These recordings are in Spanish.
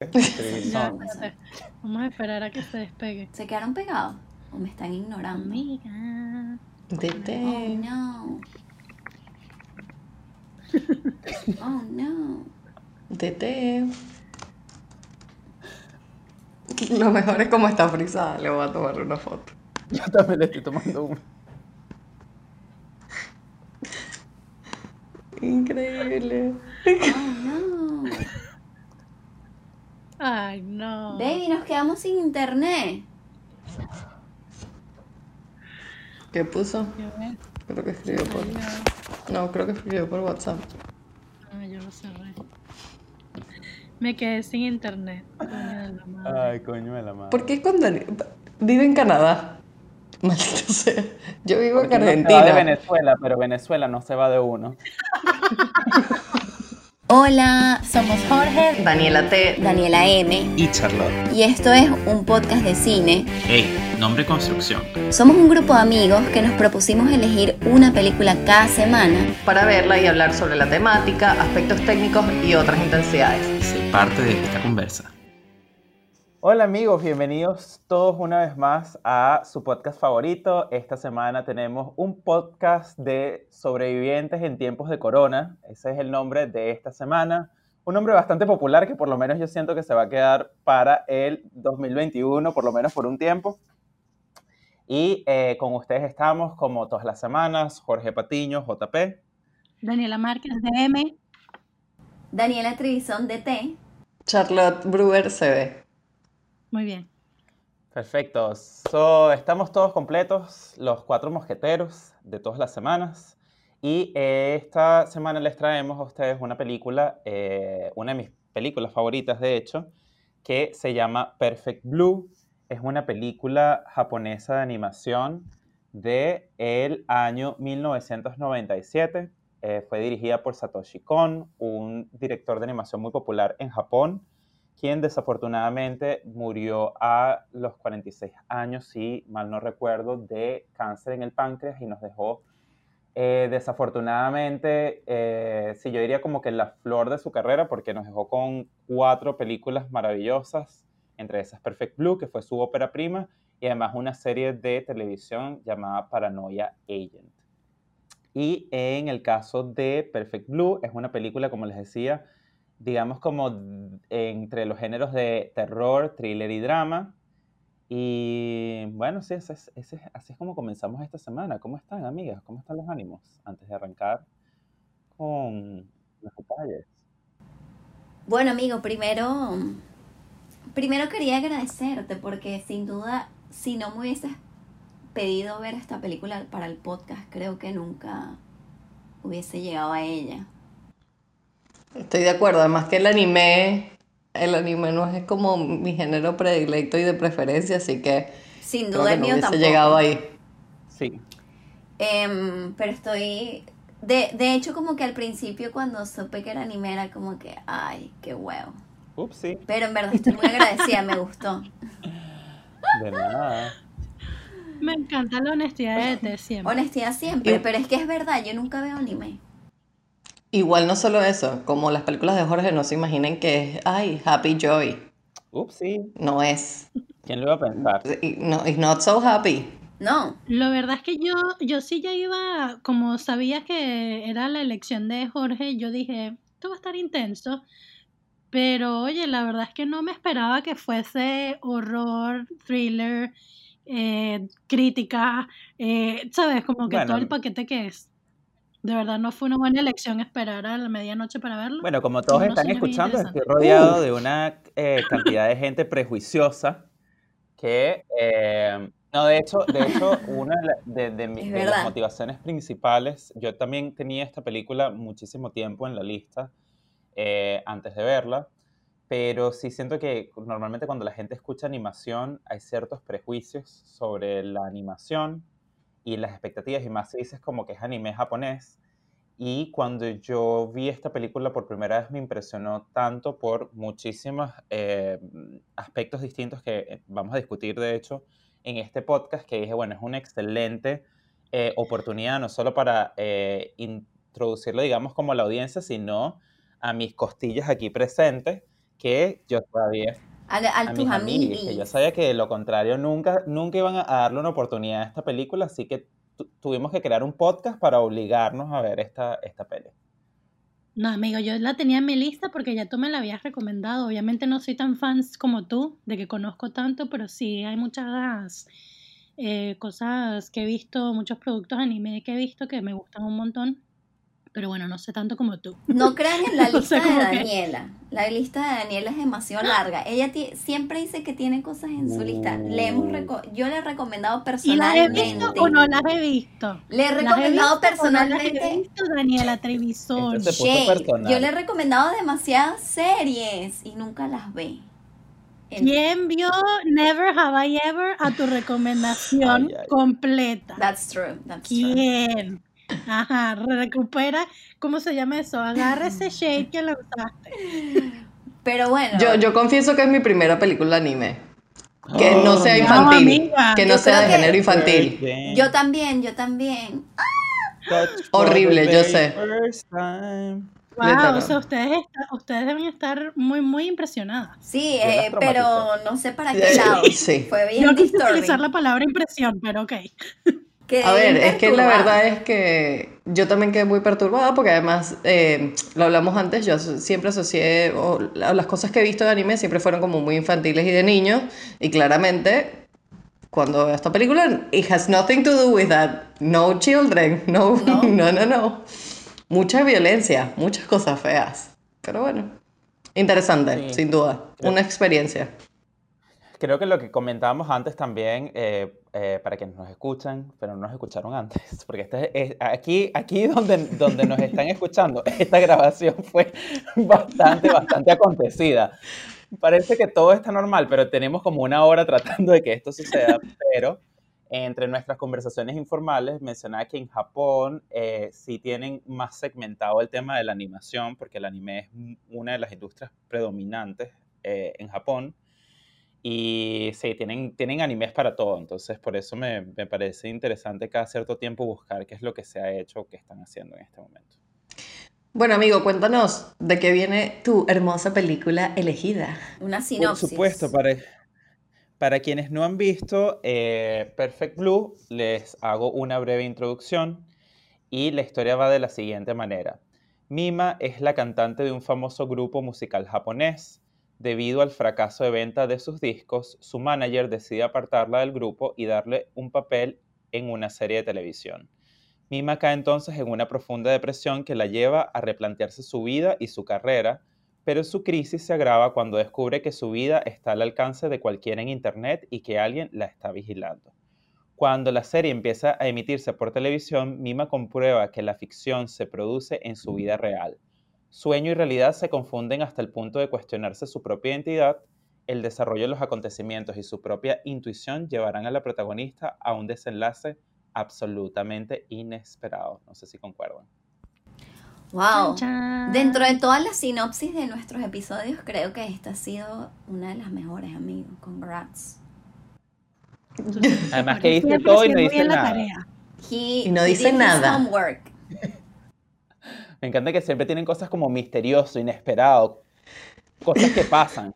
Ya. Vamos a esperar a que se despegue. ¿Se quedaron pegados? ¿O me están ignorando? Amiga. Oh Tete. no. Oh no. Tete. Lo mejor es como está frisada. Le voy a tomar una foto. Yo también le estoy tomando uno. Increíble. Oh no. Ay, no. Baby, nos quedamos sin internet. ¿Qué puso? Creo que escribió por. No, creo que escribió por WhatsApp. Ah, yo lo cerré. Me quedé sin internet. Coño de la madre. Ay, coño de la madre. ¿Por qué Dani? Vive en Canadá. Maldito sea. Yo vivo en Porque uno se va de Argentina. Venezuela, pero Venezuela no se va de uno. Hola, somos Jorge, Daniela T. Daniela M. y Charlotte. Y esto es un podcast de cine. Hey, nombre construcción. Somos un grupo de amigos que nos propusimos elegir una película cada semana Para verla y hablar sobre la temática, aspectos técnicos y otras intensidades. Sé parte de esta conversa. Hola amigos, bienvenidos todos una vez más a su podcast favorito. Esta semana tenemos un podcast de sobrevivientes en tiempos de corona. Ese es el nombre de esta semana. Un nombre bastante popular que por lo menos yo siento que se va a quedar para el 2021, por lo menos por un tiempo. Y eh, con ustedes estamos como todas las semanas, Jorge Patiño, JP. Daniela Márquez de M. Daniela Trison de T. Charlotte Brewer ve. Muy bien. Perfecto. So, estamos todos completos, los cuatro mosqueteros de todas las semanas. Y esta semana les traemos a ustedes una película, eh, una de mis películas favoritas, de hecho, que se llama Perfect Blue. Es una película japonesa de animación de el año 1997. Eh, fue dirigida por Satoshi Kon, un director de animación muy popular en Japón quien desafortunadamente murió a los 46 años, si mal no recuerdo, de cáncer en el páncreas y nos dejó eh, desafortunadamente, eh, sí, yo diría como que la flor de su carrera, porque nos dejó con cuatro películas maravillosas, entre esas Perfect Blue, que fue su ópera prima, y además una serie de televisión llamada Paranoia Agent. Y en el caso de Perfect Blue, es una película, como les decía, digamos como entre los géneros de terror, thriller y drama. Y bueno, sí, ese es- ese es- así es como comenzamos esta semana. ¿Cómo están, amigas? ¿Cómo están los ánimos? Antes de arrancar con los detalles. Bueno, amigo, primero, primero quería agradecerte porque sin duda, si no me hubieses pedido ver esta película para el podcast, creo que nunca hubiese llegado a ella. Estoy de acuerdo. Además que el anime, el anime no es como mi género predilecto y de preferencia, así que Sin creo duda que el no mío hubiese tampoco. llegado ahí. Sí, Em, pero estoy... De, de hecho, como que al principio cuando supe que era anime era como que, ay, qué huevo. ups, sí, Pero en verdad estoy muy agradecida, me gustó. de nada. Me encanta la honestidad de siempre. Honestidad siempre, Y- pero es que es verdad, yo nunca veo anime. Igual no solo eso, como las películas de Jorge no se imaginen que es, ay, Happy Joy. Ups, sí. No es. ¿Quién lo iba a pensar? Y No, it's not so happy. No, La verdad es que yo, yo sí ya iba, como sabía que era la elección de Jorge, yo dije, esto va a estar intenso. Pero oye, la verdad es que no me esperaba que fuese horror, thriller, eh, crítica, eh, ¿sabes? Como que Bueno. todo el paquete que es. De verdad no fue una buena elección esperar a la medianoche para verlo. Bueno, como todos No, están escuchando, estoy rodeado de una eh, cantidad de gente prejuiciosa que, eh, no, de hecho, de hecho una de, de- de de las motivaciones principales, yo también tenía esta película muchísimo tiempo en la lista eh, antes de verla, pero sí siento que normalmente cuando la gente escucha animación hay ciertos prejuicios sobre la animación y las expectativas, y más si dices como que es anime japonés. Y cuando yo vi esta película por primera vez me impresionó tanto por muchísimos eh, aspectos distintos que vamos a discutir, de hecho, en este podcast, que dije, bueno, es una excelente eh, oportunidad no solo para eh, introducirlo, digamos, como a la audiencia, sino a mis costillas aquí presentes, que yo todavía A, a a tus mis amigos, que yo sabía que de lo contrario nunca, nunca iban a darle una oportunidad a esta película, así que tu- tuvimos que crear un podcast para obligarnos a ver esta, esta peli. No, amigo, yo la tenía en mi lista porque ya tú me la habías recomendado. Obviamente no soy tan fans como tú, de que conozco tanto, pero sí hay muchas eh, cosas que he visto, muchos productos anime que he visto que me gustan un montón. Pero bueno, no sé tanto como tú. No crean en la O lista sea, de que- Daniela. La lista de Daniela es demasiado larga. Ella siempre dice que tiene cosas en su lista. Le hemos reco- yo le he recomendado ¿Y las he personalmente. visto o no las he visto? Le he ¿Las he recomendado visto o no las he personalmente. visto, Daniela personal. Yo le he recomendado demasiadas series y nunca las ve. En- ¿Quién vio Never Have I Ever a tu recomendación Ay, ay. completa? That's true. That's true. Ajá, recupera, ¿cómo se llama eso? Agarra ese shade que lo usaste. Pero bueno. Yo, yo confieso que es mi primera película anime. Que no sea Oh, infantil. amiga. que no Yo sea de que- género infantil. Yo también, yo también. touch for Horrible, yo sé. Wow, o sea, ustedes, está- ustedes deben estar muy, muy impresionadas. Sí, eh, pero no sé para qué lado. sí. Fue bien no quise utilizar la palabra impresión, pero ok. A ver, es que la verdad es que yo también quedé muy perturbada porque además, eh, lo hablamos antes, yo siempre asocié, o la- las cosas que he visto de anime siempre fueron como muy infantiles y de niños, y claramente cuando veo esta película, it has nothing to do with that. No children, no, No. no, no, no. Mucha violencia, muchas cosas feas, pero bueno, interesante, Sí. sin duda, una experiencia. Creo que lo que comentábamos antes también, eh, eh, para quienes nos escuchan, pero no nos escucharon antes, porque este es, aquí, aquí donde, donde nos están escuchando, esta grabación fue bastante, bastante acontecida. Parece que todo está normal, pero tenemos como una hora tratando de que esto suceda, pero entre nuestras conversaciones informales mencionaba que en Japón eh, sí tienen más segmentado el tema de la animación, porque el anime es una de las industrias predominantes eh, en Japón. Y sí, tienen, tienen animes para todo, entonces por eso me, me parece interesante cada cierto tiempo buscar qué es lo que se ha hecho o qué están haciendo en este momento. Bueno, amigo, cuéntanos de qué viene tu hermosa película elegida. Una Por sinopsis. supuesto, para, para quienes no han visto eh, Perfect Blue, les hago una breve introducción y la historia va de la siguiente manera. Mima es la cantante de un famoso grupo musical japonés. Debido al fracaso de venta de sus discos, su manager decide apartarla del grupo y darle un papel en una serie de televisión. Mima cae entonces en una profunda depresión que la lleva a replantearse su vida y su carrera, pero su crisis se agrava cuando descubre que su vida está al alcance de cualquiera en Internet y que alguien la está vigilando. Cuando la serie empieza a emitirse por televisión, Mima comprueba que la ficción se produce en su vida real. Sueño y realidad se confunden hasta el punto de cuestionarse su propia identidad, el desarrollo de los acontecimientos y su propia intuición llevarán a la protagonista a un desenlace absolutamente inesperado. No sé si concuerdan. Wow. Chan, chan. Dentro de todas las sinopsis de nuestros episodios, creo que esta ha sido una de las mejores, amigos. Congrats. Además que dice todo y no dice nada. He, Y no dice nada. Me encanta que siempre tienen cosas como misterioso, inesperado, cosas que pasan.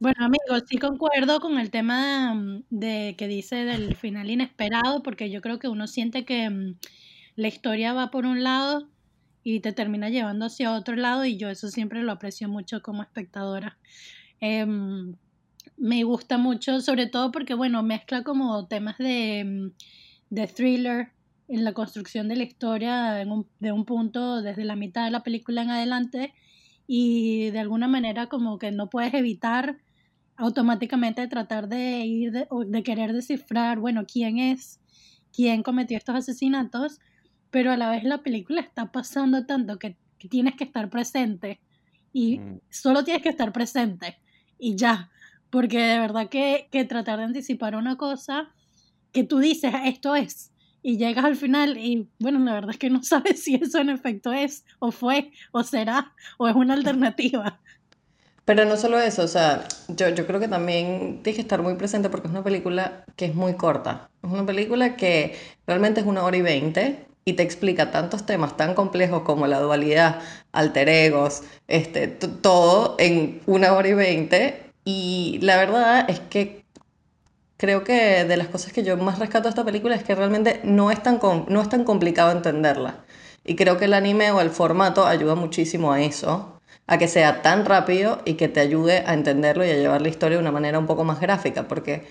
Bueno, amigos, sí concuerdo con el tema mm, de que dice del final inesperado, porque yo creo que uno siente que mm, la historia va por un lado y te termina llevando hacia otro lado, y yo eso siempre lo aprecio mucho como espectadora. Em, me gusta mucho, sobre todo porque, bueno, mezcla como temas de, mm, de thriller en la construcción de la historia en un- de un punto desde la mitad de la película en adelante y de alguna manera como que no puedes evitar automáticamente tratar de ir de, o de querer descifrar, bueno, quién es, quién cometió estos asesinatos, pero a la vez la película está pasando tanto que, que tienes que estar presente y Mm. solo tienes que estar presente y ya, porque de verdad que, que tratar de anticipar una cosa que tú dices, esto es, y llegas al final y bueno, la verdad es que no sabes si eso en efecto es, o fue, o será, o es una alternativa. Pero no solo eso, o sea, yo, yo creo que también tienes que estar muy presente porque es una película que es muy corta. Es una película que realmente es una hora y veinte y te explica tantos temas tan complejos como la dualidad, alter egos, este, todo en una hora y veinte. Y la verdad es que creo que de las cosas que yo más rescato de esta película es que realmente no es tan, no es tan complicado entenderla. Y creo que el anime o el formato ayuda muchísimo a eso, a que sea tan rápido y que te ayude a entenderlo y a llevar la historia de una manera un poco más gráfica, porque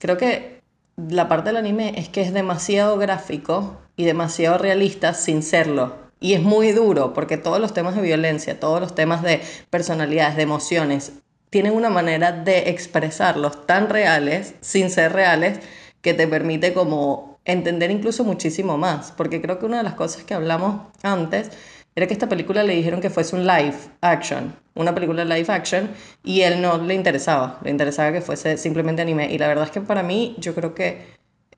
creo que la parte del anime es que es demasiado gráfico y demasiado realista sin serlo. Y es muy duro porque todos los temas de violencia, todos los temas de personalidades, de emociones, tienen una manera de expresarlos tan reales, sin ser reales, que te permite como entender incluso muchísimo más. Porque creo que una de las cosas que hablamos antes era que esta película le dijeron que fuese un live action, una película live action, y él no le interesaba, le interesaba que fuese simplemente anime. Y la verdad es que para mí yo creo que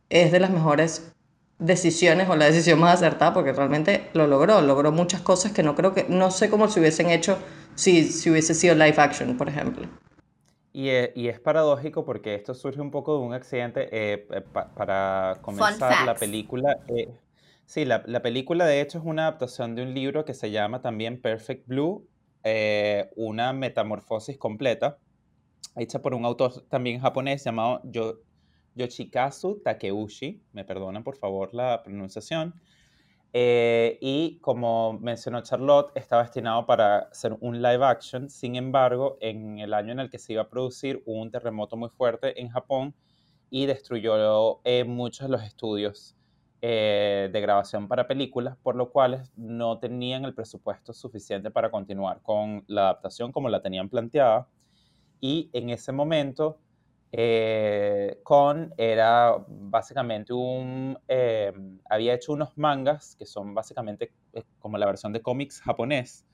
es de las mejores decisiones o la decisión más acertada porque realmente lo logró, logró muchas cosas que no creo que, no sé cómo se hubiesen hecho si, si hubiese sido live action, por ejemplo. Y es, y es paradójico porque esto surge un poco de un accidente. Eh, para comenzar, la película eh, Sí, la, película de hecho es una adaptación de un libro que se llama también Perfect Blue, eh, una metamorfosis completa, hecha por un autor también japonés llamado Yoshikazu Takeuchi, me perdonan por favor la pronunciación, eh, y como mencionó Charlotte, estaba destinado para ser un live action, sin embargo, en el año en el que se iba a producir hubo un terremoto muy fuerte en Japón y destruyó eh, muchos de los estudios eh, de grabación para películas, por lo cual no tenían el presupuesto suficiente para continuar con la adaptación como la tenían planteada. Y en ese momento, eh, Con era básicamente un... Eh, había hecho unos mangas que son básicamente como la versión de cómics japonés,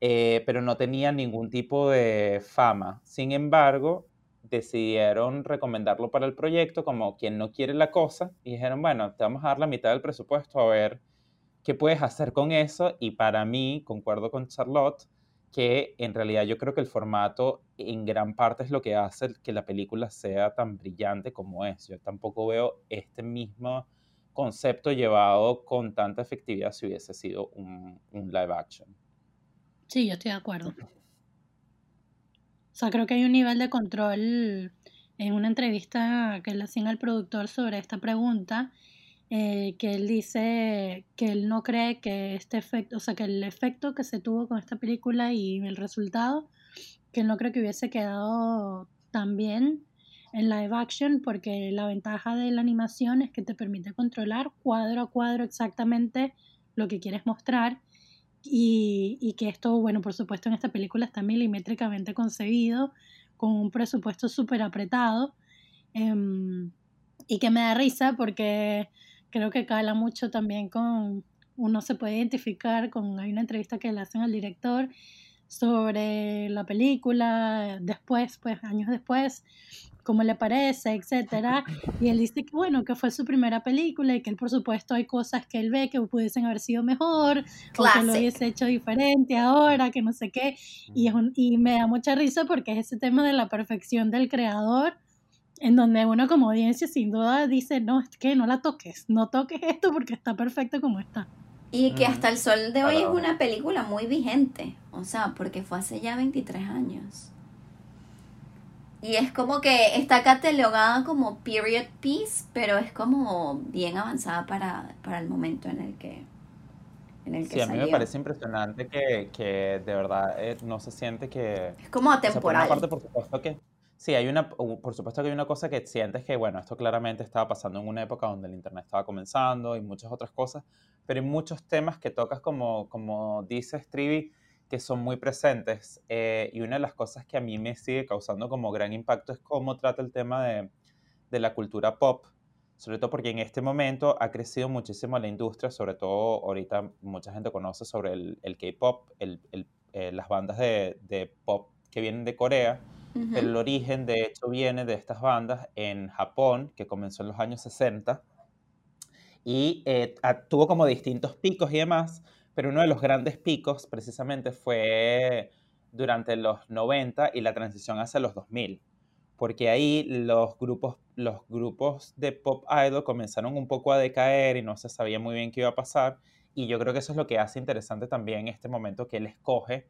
pero no tenía ningún tipo de fama. Sin embargo, decidieron recomendarlo para el proyecto como quien no quiere la cosa y dijeron, bueno, te vamos a dar la mitad del presupuesto a ver qué puedes hacer con eso y para mí, concuerdo con Charlotte, que en realidad yo creo que el formato en gran parte es lo que hace que la película sea tan brillante como es. Yo tampoco veo este mismo concepto llevado con tanta efectividad si hubiese sido un, live action. Sí, yo estoy de acuerdo. O sea, creo que hay un nivel de control en una entrevista que le hacían al productor sobre esta pregunta, eh, que él dice que él no cree que este efecto, o sea, que el efecto que se tuvo con esta película y el resultado, que él no cree que hubiese quedado tan bien en live action, porque la ventaja de la animación es que te permite controlar cuadro a cuadro exactamente lo que quieres mostrar y, que esto, bueno, por supuesto en esta película está milimétricamente concebido, con un presupuesto súper apretado, em, y que me da risa porque creo que cala mucho también con, uno se puede identificar con, hay una entrevista que le hacen al director sobre la película, después, pues años después, cómo le parece, etcétera. Y él dice que bueno, que fue su primera película y que él por supuesto hay cosas que él ve que pudiesen haber sido mejor o que lo hubiese hecho diferente ahora, que no sé qué. Y, es y me da mucha risa porque es ese tema de la perfección del creador en donde uno como audiencia sin duda dice, no, es que no la toques, no toques esto porque está perfecto como está. Y que hasta el sol de hoy es una película muy vigente, o sea, porque fue hace ya 23 años. Y es como que está catalogada como period piece, pero es como bien avanzada para, para el momento en el que, en el que Sí, a mí me parece impresionante que, que de verdad eh, no se siente que... Es como atemporal. por, por supuesto que... Sí, hay una, por supuesto que hay una cosa que sientes que, bueno, esto claramente estaba pasando en una época donde el Internet estaba comenzando y muchas otras cosas, pero hay muchos temas que tocas como, como dices, Trivi, que son muy presentes. Eh, y una de las cosas que a mí me sigue causando como gran impacto es cómo trata el tema de, de la cultura pop, sobre todo porque en este momento ha crecido muchísimo la industria, sobre todo ahorita mucha gente conoce sobre el, el K-pop, el, el, eh, las bandas de, de, pop que vienen de Corea, el origen de hecho viene de estas bandas en Japón, que comenzó en los años 60, y eh, tuvo como distintos picos y demás, pero uno de los grandes picos precisamente fue durante los 90 y la transición hacia los 2000, porque ahí los grupos, los grupos de pop idol comenzaron un poco a decaer y no se sabía muy bien qué iba a pasar. Y yo creo que eso es lo que hace interesante también este momento que él escoge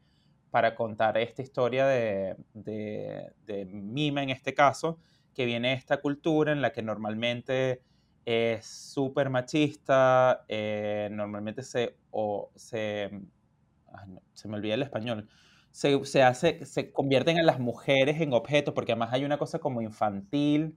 para contar esta historia de, de, Mima en este caso, que viene de esta cultura en la que normalmente es súper machista, eh, normalmente se, o se, se me olvida el español, se, se, hace, se convierten a las mujeres en objetos, porque además hay una cosa como infantil,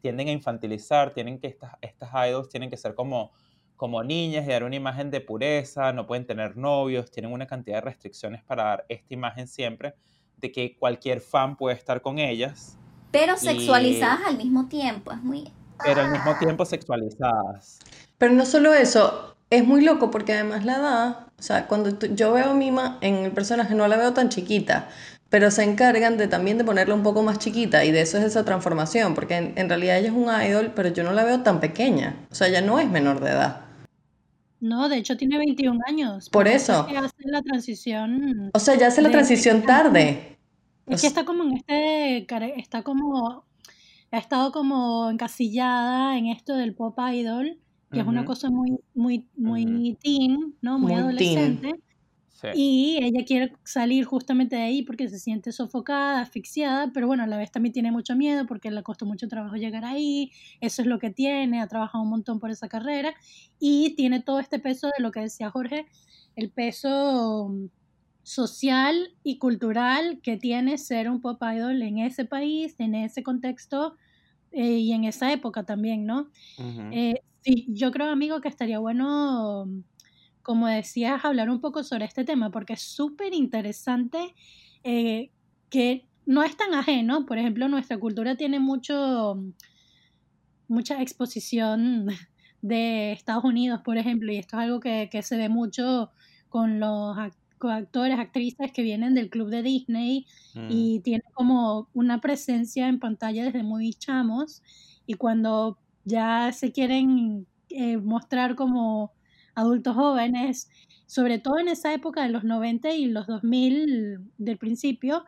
tienden a infantilizar, tienen que estas, estas idols tienen que ser como, como niñas y dar una imagen de pureza, no pueden tener novios, tienen una cantidad de restricciones para dar esta imagen siempre de que cualquier fan puede estar con ellas. Pero sexualizadas al mismo tiempo, es muy... Pero al mismo tiempo sexualizadas. Pero no solo eso, es muy loco porque además la edad, o sea, cuando yo veo a Mima en el personaje no la veo tan chiquita, pero se encargan de también de ponerla un poco más chiquita y de eso es esa transformación, porque en, realidad ella es un idol, pero yo no la veo tan pequeña, o sea, ella no es menor de edad. No, de hecho tiene 21 años. Por eso. Es hace la transición. O sea, ya hace la transición tarde. Es que está como en este, está como, ha estado como encasillada en esto del pop idol, que es una cosa muy, muy, muy teen, ¿no? Muy, adolescente. Y ella quiere salir justamente de ahí porque se siente sofocada, asfixiada, pero bueno, a la vez también tiene mucho miedo porque le costó mucho trabajo llegar ahí, eso es lo que tiene, ha trabajado un montón por esa carrera y tiene todo este peso de lo que decía Jorge, el peso social y cultural que tiene ser un pop idol en ese país, en ese contexto eh, y en esa época también, ¿no? Eh, sí, yo creo, amigo, que estaría bueno como decías, hablar un poco sobre este tema, porque es súper interesante eh, que no es tan ajeno. Por ejemplo, nuestra cultura tiene mucho, mucha exposición de Estados Unidos, por ejemplo, y esto es algo que, se ve mucho con los actores, actrices que vienen del club de Disney mm. y tienen como una presencia en pantalla desde muy chamos y cuando ya se quieren eh, mostrar como adultos jóvenes, sobre todo en esa época de los 90 y los 2000 del principio,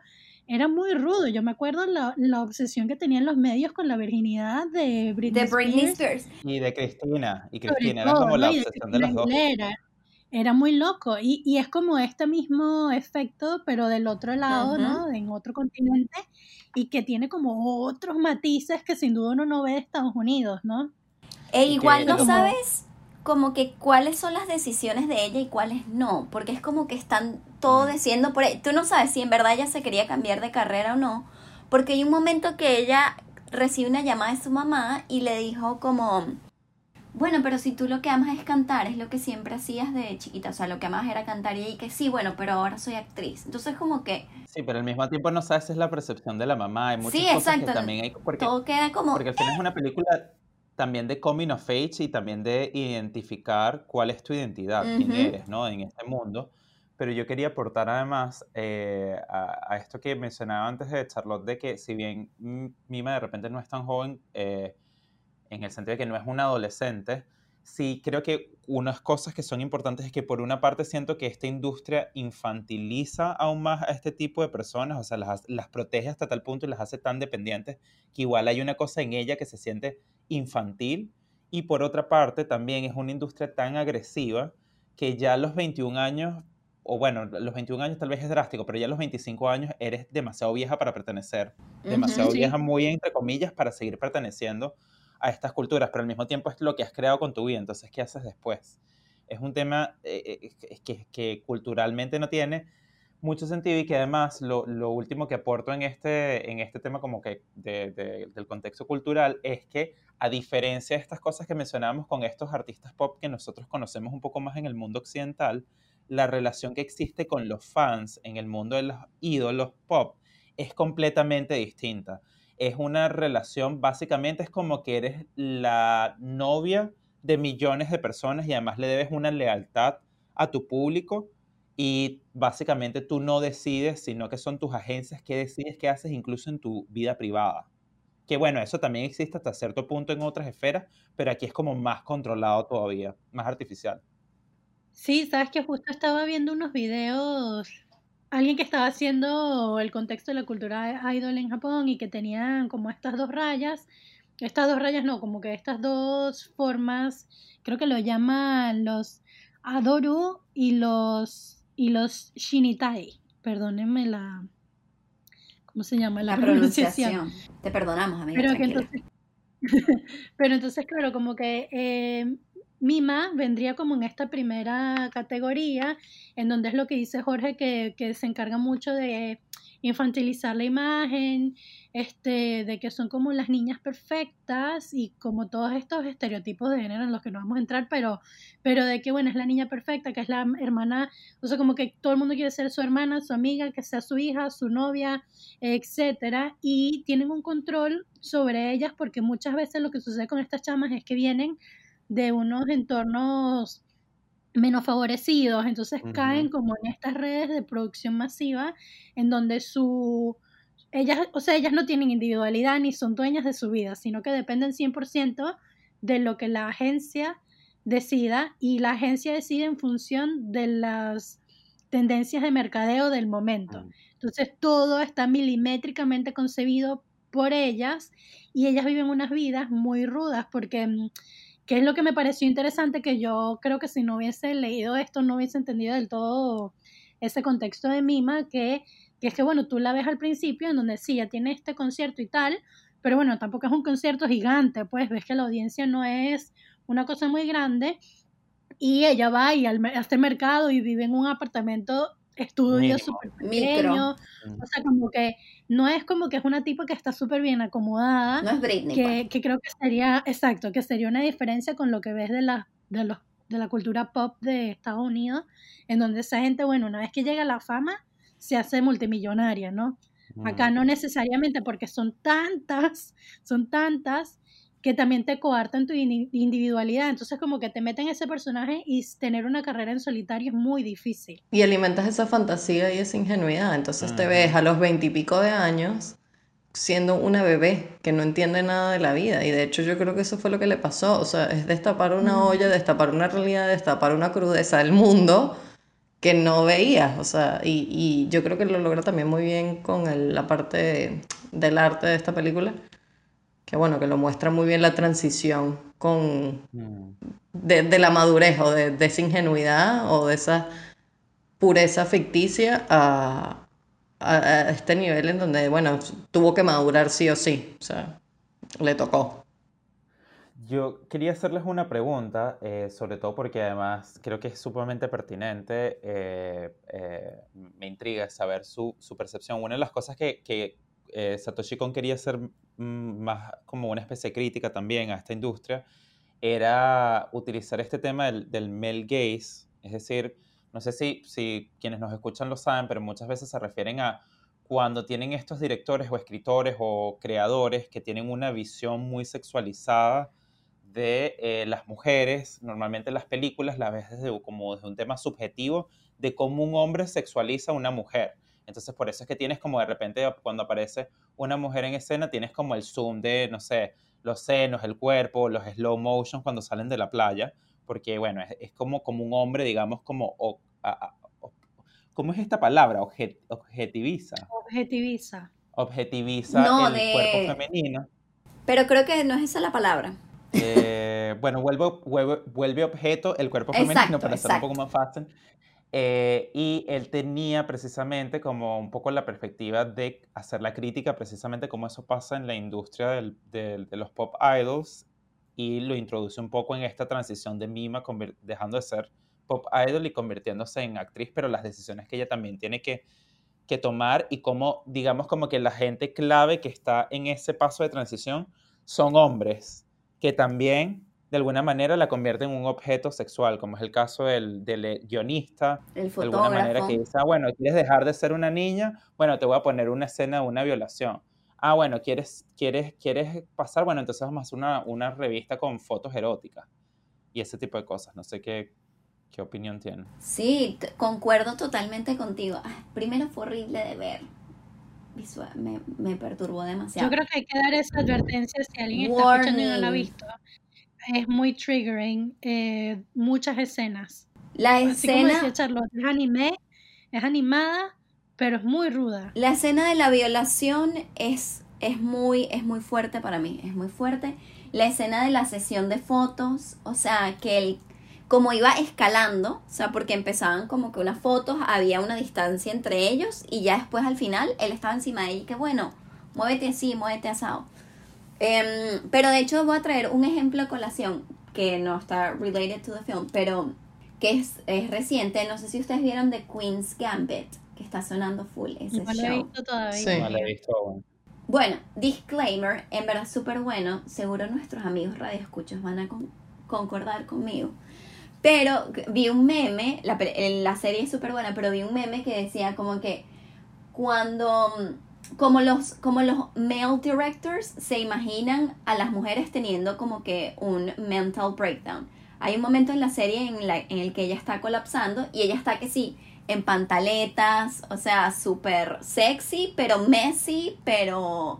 era muy rudo. Yo me acuerdo la, la obsesión que tenían los medios con la virginidad de Britney, Spears. Y de Cristina. Y Cristina, era como la obsesión de, los dos. Era muy loco. Y, y, es como este mismo efecto, pero del otro lado, ¿no? En otro continente. Y que tiene como otros matices que sin duda uno no ve de Estados Unidos, ¿no? E igual no sabes como que cuáles son las decisiones de ella y cuáles no, porque es como que están todo diciendo por ahí. Tú no sabes si en verdad ella se quería cambiar de carrera o no, porque hay un momento que ella recibe una llamada de su mamá y le dijo como, bueno, pero si tú lo que amas es cantar, es lo que siempre hacías de chiquita, o sea, lo que amas era cantar y que sí, bueno, pero ahora soy actriz. Entonces como que... Sí, pero al mismo tiempo no sabes es la percepción de la mamá, hay muchas cosas que también hay... Porque, todo queda como... Porque al final es una película también de coming of age y también de identificar cuál es tu identidad, quién eres, ¿no? En este mundo. Pero yo quería aportar además eh, a, esto que mencionaba antes de Charlotte, de que si bien Mima de repente no es tan joven, eh, en el sentido de que no es una adolescente, sí creo que unas cosas que son importantes es que por una parte siento que esta industria infantiliza aún más a este tipo de personas, o sea, las, las protege hasta tal punto y las hace tan dependientes que igual hay una cosa en ella que se siente infantil. Y por otra parte también es una industria tan agresiva que ya a los 21 años, o bueno, los 21 años tal vez es drástico, pero ya a los 25 años eres demasiado vieja para pertenecer, demasiado vieja muy entre comillas para seguir perteneciendo a estas culturas, pero al mismo tiempo es lo que has creado con tu vida, entonces, ¿qué haces después? Es un tema eh, eh, que, que culturalmente no tiene mucho sentido y que además lo, lo, último que aporto en este, en este tema como que de, del contexto cultural es que a diferencia de estas cosas que mencionábamos con estos artistas pop que nosotros conocemos un poco más en el mundo occidental, la relación que existe con los fans en el mundo de los ídolos pop es completamente distinta. Es una relación, básicamente es como que eres la novia de millones de personas y además le debes una lealtad a tu público y básicamente tú no decides, sino que son tus agencias que decides qué haces incluso en tu vida privada. Que bueno, eso también existe hasta cierto punto en otras esferas, pero aquí es como más controlado todavía, más artificial. Sí, sabes que justo estaba viendo unos videos, alguien que estaba haciendo el contexto de la cultura idol en Japón y que tenían como estas dos rayas estas dos rayas no, como que estas dos formas, creo que lo llaman los Adoru y los, y los Shinitai. Perdónenme la, ¿cómo se llama? La, La pronunciación. pronunciación. Te perdonamos, amiga. Pero entonces, pero entonces, claro, como que eh, Mima vendría como en esta primera categoría, en donde es lo que dice Jorge, que, que se encarga mucho de infantilizar la imagen, este, de que son como las niñas perfectas y como todos estos estereotipos de género en los que no vamos a entrar, pero, pero de que, bueno, es la niña perfecta, que es la hermana, o sea, como que todo el mundo quiere ser su hermana, su amiga, que sea su hija, su novia, etcétera, y tienen un control sobre ellas porque muchas veces lo que sucede con estas chamas es que vienen de unos entornos menos favorecidos, entonces caen como en estas redes de producción masiva en donde su ellas, o sea, ellas no tienen individualidad ni son dueñas de su vida, sino que dependen 100% de lo que la agencia decida y la agencia decide en función de las tendencias de mercadeo del momento. Mm. Entonces todo está milimétricamente concebido por ellas y ellas viven unas vidas muy rudas porque, ¿qué es lo que me pareció interesante? Que yo creo que si no hubiese leído esto no hubiese entendido del todo ese contexto de Mima, que, que es que, bueno, tú la ves al principio en donde sí, ya tiene este concierto y tal, pero bueno, tampoco es un concierto gigante, pues ves que la audiencia no es una cosa muy grande y ella va y al, a este mercado y vive en un apartamento estudio súper pequeño, Mm. o sea, como que no es como que es una tipa que está súper bien acomodada, No es Britney. pues. que, que creo que sería, exacto, que sería una diferencia con lo que ves de la, de los, de la cultura pop de Estados Unidos, en donde esa gente, bueno, una vez que llega a la fama, se hace multimillonaria, ¿no? Acá Mm. no necesariamente porque son tantas, son tantas que también te coartan tu individualidad. Entonces como que te meten ese personaje y tener una carrera en solitario es muy difícil. Y alimentas esa fantasía y esa ingenuidad. Entonces te Ujú. ves a los veintipico de años siendo una bebé que no entiende nada de la vida. Y de hecho yo creo que eso fue lo que le pasó. O sea, es destapar una olla, destapar una realidad, destapar una crudeza del mundo que no veías. O sea, y, y yo creo que lo logra también muy bien con el- la parte del arte de esta película. Que bueno, que lo muestra muy bien la transición con Mm. de, de la madurez o de, de esa ingenuidad o de esa pureza ficticia a, a- a este nivel en donde, bueno, tuvo que madurar sí o sí, o sea, le tocó. Yo quería hacerles una pregunta, eh, sobre todo porque además creo que es sumamente pertinente, eh, eh, me intriga saber su, su percepción. Una de las cosas que, que eh, Satoshi Kon quería hacer mm, más como una especie de crítica también a esta industria era utilizar este tema del, del male gaze, es decir, no sé si, si quienes nos escuchan lo saben, pero muchas veces se refieren a cuando tienen estos directores o escritores o creadores que tienen una visión muy sexualizada de eh, las mujeres, normalmente las películas las ves desde, como desde un tema subjetivo de cómo un hombre sexualiza a una mujer. Entonces por eso es que tienes como de repente cuando aparece una mujer en escena, tienes como el zoom de, no sé, los senos, el cuerpo, los slow motion cuando salen de la playa, porque bueno, es, es como, como un hombre, digamos, como... o- a- a- o- ¿Cómo es esta palabra? Obje- objetiviza. Objetiviza. Objetiviza No, el de- cuerpo femenino. Pero creo que no es esa la palabra. Eh, bueno, vuelve, vuelve, vuelve objeto el cuerpo femenino Exacto, para hacerlo un poco exacto. más fácil. Eh, y él tenía precisamente como un poco la perspectiva de hacer la crítica precisamente como eso pasa en la industria de los pop idols y lo introduce un poco en esta transición de Mima dejando de ser pop idol y convirtiéndose en actriz, pero las decisiones que ella también tiene que, que tomar y cómo, digamos, como que la gente clave que está en ese paso de transición son hombres que también de alguna manera la convierten en un objeto sexual, como es el caso del, del eh, guionista, El de alguna manera que dice, ah, bueno, ¿quieres dejar de ser una niña? Bueno, te voy a poner una escena de una violación. Ah, bueno, ¿quieres, quieres, quieres pasar? Bueno, entonces vamos a hacer una, una revista con fotos eróticas y ese tipo de cosas. No sé qué, qué opinión tienen. Sí, concuerdo totalmente contigo. Ay, primero fue horrible de ver. Visual, me, me perturbó demasiado. Yo creo que hay que dar esa advertencia si alguien está escuchando y no la ha Warning. visto. Es muy triggering, eh, muchas escenas. La Así como escena, Charlotte, es anime, es animada, pero es muy ruda. la escena de la violación es es muy, es muy fuerte para mí, es muy fuerte. La escena de la sesión de fotos, o sea, que él, como iba escalando, o sea, porque empezaban como que unas fotos, había una distancia entre ellos y ya después al final él estaba encima de ella y que bueno, muévete así, muévete asado. Em, pero de hecho voy a traer un ejemplo de colación que no está related to the film, pero que es, es reciente. No sé si ustedes vieron The Queen's Gambit, que está sonando full ese No lo he show. visto todavía. Sí. No la he visto aún. Bueno, disclaimer, en verdad súper bueno. Seguro nuestros amigos radioescuchos van a con- concordar conmigo. Pero vi un meme, la, la serie es súper buena, pero vi un meme que decía como que cuando, como los, como los male directors se imaginan a las mujeres teniendo como que un mental breakdown. Hay un momento en la serie en, la, en el que ella está colapsando y ella está que sí, en pantaletas, o sea, súper sexy, pero messy, pero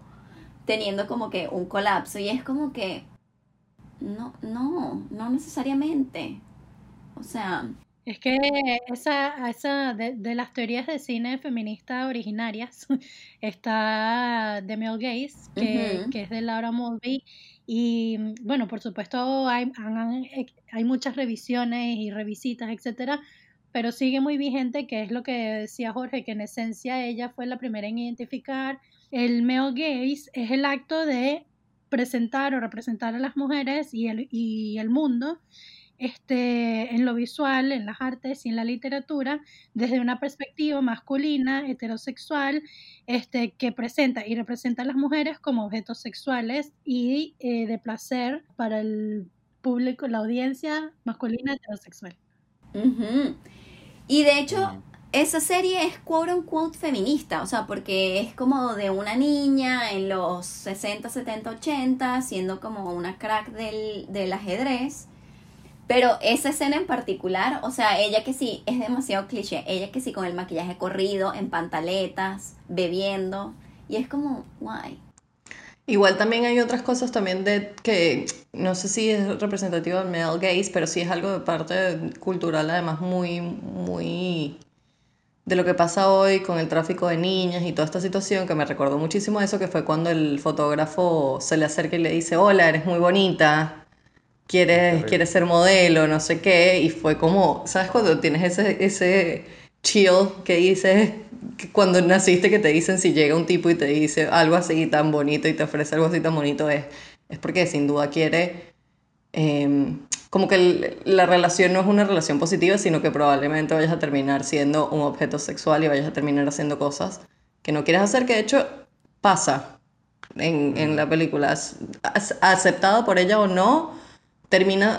teniendo como que un colapso. Y es como que, no, no, no necesariamente. O sea, Es que esa, esa de, de las teorías de cine feminista originarias está The Male Gaze, que, que es de Laura Mulvey. Y bueno, por supuesto hay, han- hay muchas revisiones y revisitas, etcétera, pero sigue muy vigente, que es lo que decía Jorge, que en esencia ella fue la primera en identificar. El male gaze es el acto de presentar o representar a las mujeres y el, y el mundo este, en lo visual, en las artes y en la literatura, desde una perspectiva masculina, heterosexual, este, que presenta y representa a las mujeres como objetos sexuales y eh, de placer para el público, la audiencia masculina heterosexual. y de hecho, esa serie es quote unquote feminista, o sea, porque es como de una niña en los 60, 70, 80, siendo como una crack del, del ajedrez. Pero esa escena en particular, o sea, ella que sí, es demasiado cliché, ella que sí con el maquillaje corrido, en pantaletas, bebiendo, y es como, guay. Igual también hay otras cosas también de que no sé si es representativo del male gaze, pero sí es algo de parte cultural además muy, muy de lo que pasa hoy con el tráfico de niñas y toda esta situación que me recordó muchísimo eso, que fue cuando el fotógrafo se le acerca y le dice, hola, eres muy bonita, quieres, quieres ser modelo, no sé qué, y fue como, ¿sabes cuando tienes ese, ese chill que dices, que cuando naciste que te dicen si llega un tipo y te dice algo así tan bonito y te ofrece algo así tan bonito, es, es porque sin duda quiere em, como que el- la relación no es una relación positiva, sino que probablemente vayas a terminar siendo un objeto sexual y vayas a terminar haciendo cosas que no quieres hacer, que de hecho pasa en, en la película. Aceptado por ella o no, termina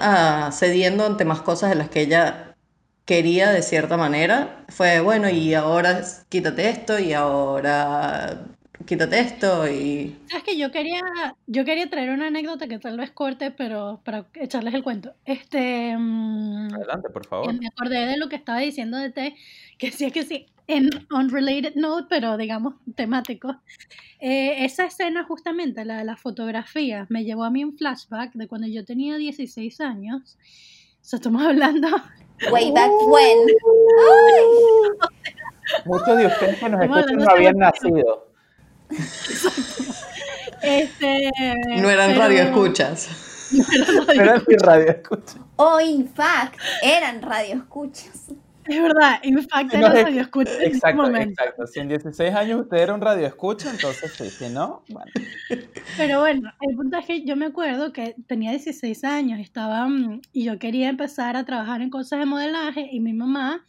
ah, cediendo ante más cosas de las que ella quería de cierta manera. Fue, bueno, y ahora quítate esto, y ahora quítate esto, y... Sabes que yo quería, yo quería traer una anécdota que tal vez corte, pero para echarles el cuento. Este, mm, Adelante, por que favor. me acordé de lo que estaba diciendo de T, que sí es que sí, en unrelated note, pero digamos temático. Eh, esa escena justamente, la de las fotografías, me llevó a mí un flashback de cuando yo tenía 16 años. O sea, estamos hablando Way back when. Muchos de ustedes que nos escuchan no habían nacido. Este, No eran pero- radioescuchas. Pero en mi radio escucha. O in fact, eran radioescuchas. Es verdad, en fact Sí, era no, es- radio escucha en ese Exacto, momento. exacto. Si en 16 años usted era un radio escucha, entonces sí. Si no, bueno. Pero bueno, el punto es que yo me acuerdo que tenía 16 años, estaba mm, y yo quería empezar a trabajar en cosas de modelaje y mi mamá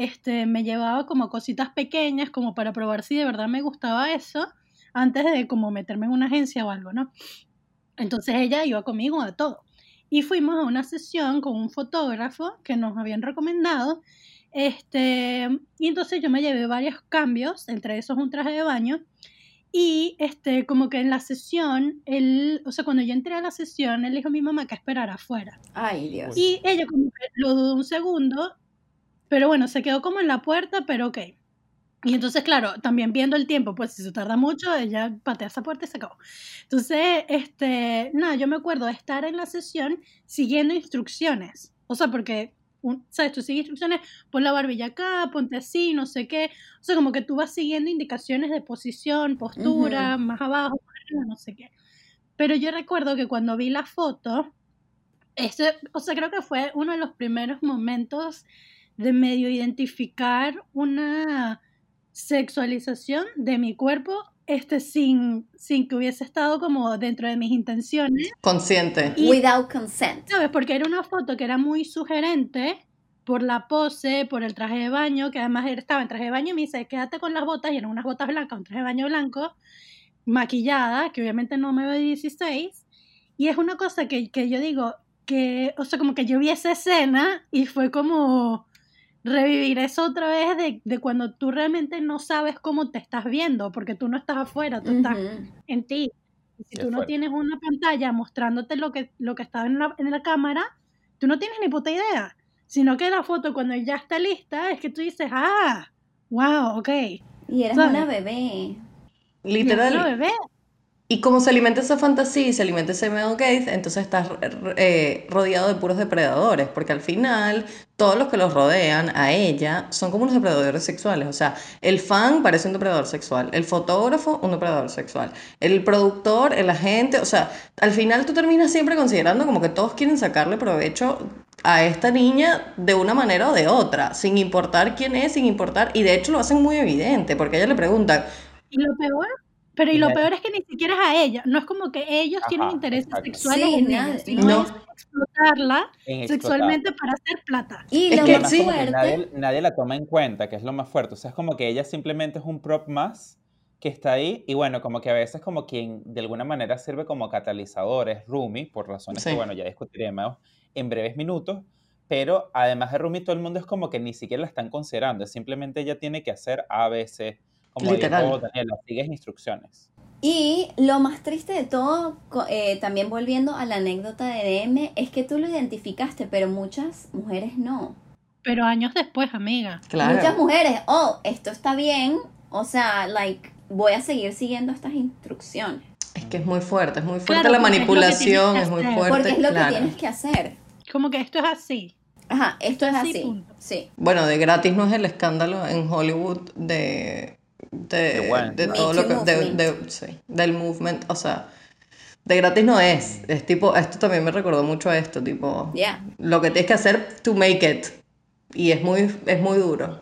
este, me llevaba como cositas pequeñas como para probar si de verdad me gustaba eso antes de como meterme en una agencia o algo, ¿no? Entonces ella iba conmigo a todo. Y fuimos a una sesión con un fotógrafo que nos habían recomendado. Este, y entonces yo me llevé varios cambios, entre esos un traje de baño. Y este, como que en la sesión, él, o sea, cuando yo entré a la sesión, él dijo a mi mamá que esperara afuera. Ay, Dios. Y ella como que lo dudó un segundo, pero bueno, se quedó como en la puerta, pero ok. Y entonces, claro, también viendo el tiempo, pues si se tarda mucho, ella patea esa puerta y se acabó. Entonces, este, nada, yo me acuerdo de estar en la sesión siguiendo instrucciones. O sea, porque, un- ¿sabes? Tú sigues instrucciones, pon la barbilla acá, ponte así, no sé qué. O sea, como que tú vas siguiendo indicaciones de posición, postura, más abajo, no sé qué. Pero yo recuerdo que cuando vi la foto, ese, o sea, creo que fue uno de los primeros momentos de medio identificar una sexualización de mi cuerpo este sin, sin que hubiese estado como dentro de mis intenciones. Consciente. Y- Without consent. ¿Sabes? Porque era una foto que era muy sugerente por la pose, por el traje de baño, que además él estaba en traje de baño y me dice, quédate con las botas, y eran unas botas blancas, un traje de baño blanco, maquillada, que obviamente no me veo de 16, y es una cosa que, que yo digo, que, o sea, como que yo vi esa escena y fue como revivir eso otra vez de, de cuando tú realmente no sabes cómo te estás viendo, porque tú no estás afuera, tú estás en ti. Y si Qué tú no tienes una pantalla mostrándote lo que, lo que está en la, en la cámara, tú no tienes ni puta idea. Sino que la foto cuando ya está lista es que tú dices, ah, wow, ok. Y eres ¿Sabes? una bebé. Literal. Lo bebé. Y como se alimenta esa fantasía y se alimenta ese male gaze, entonces estás eh, rodeado de puros depredadores, porque al final todos los que los rodean a ella son como unos depredadores sexuales. O sea, el fan parece un depredador sexual, el fotógrafo un depredador sexual, el productor, el agente, o sea, al final tú terminas siempre considerando como que todos quieren sacarle provecho a esta niña de una manera o de otra, sin importar quién es, sin importar, y de hecho lo hacen muy evidente, porque ella le preguntan, Y lo peor, pero y lo peor es que ni siquiera es a ella. No es como que ellos tienen intereses exacto. sexuales Sí, en ella, sino no. es explotarla En explotar. sexualmente para hacer plata. Y Es lo que más sí. Que fuerte. nadie, nadie la toma en cuenta, que es lo más fuerte. O sea, es como que ella simplemente es un prop más que está ahí y bueno, como que a veces como quien de alguna manera sirve como catalizador es Rumi, por razones Sí. que bueno, ya discutiremos en breves minutos, pero además de Rumi todo el mundo es como que ni siquiera la están considerando, simplemente ella tiene que hacer A, C, como Literal. dijo Daniela, sigues instrucciones. Y lo más triste de todo, eh, también volviendo a la anécdota de DM, es que tú lo identificaste, pero muchas mujeres no. Pero años después, amiga. claro. Muchas mujeres, oh, esto está bien, o sea, like, voy a seguir siguiendo estas instrucciones. Es que es muy fuerte, es muy fuerte Claro, la es manipulación, es que muy fuerte. Porque es lo claro. que tienes que hacer. Como que esto es así. Ajá, esto es Así, así. Sí. Bueno, de gratis no es el escándalo en Hollywood de, de, De Wayne, de todo lo que, de- movement. de- sí, del movement, o sea, de gratis no es, es tipo, esto también me recordó mucho a esto, tipo, Ya. lo que tienes que hacer to make it, y es muy, es muy duro.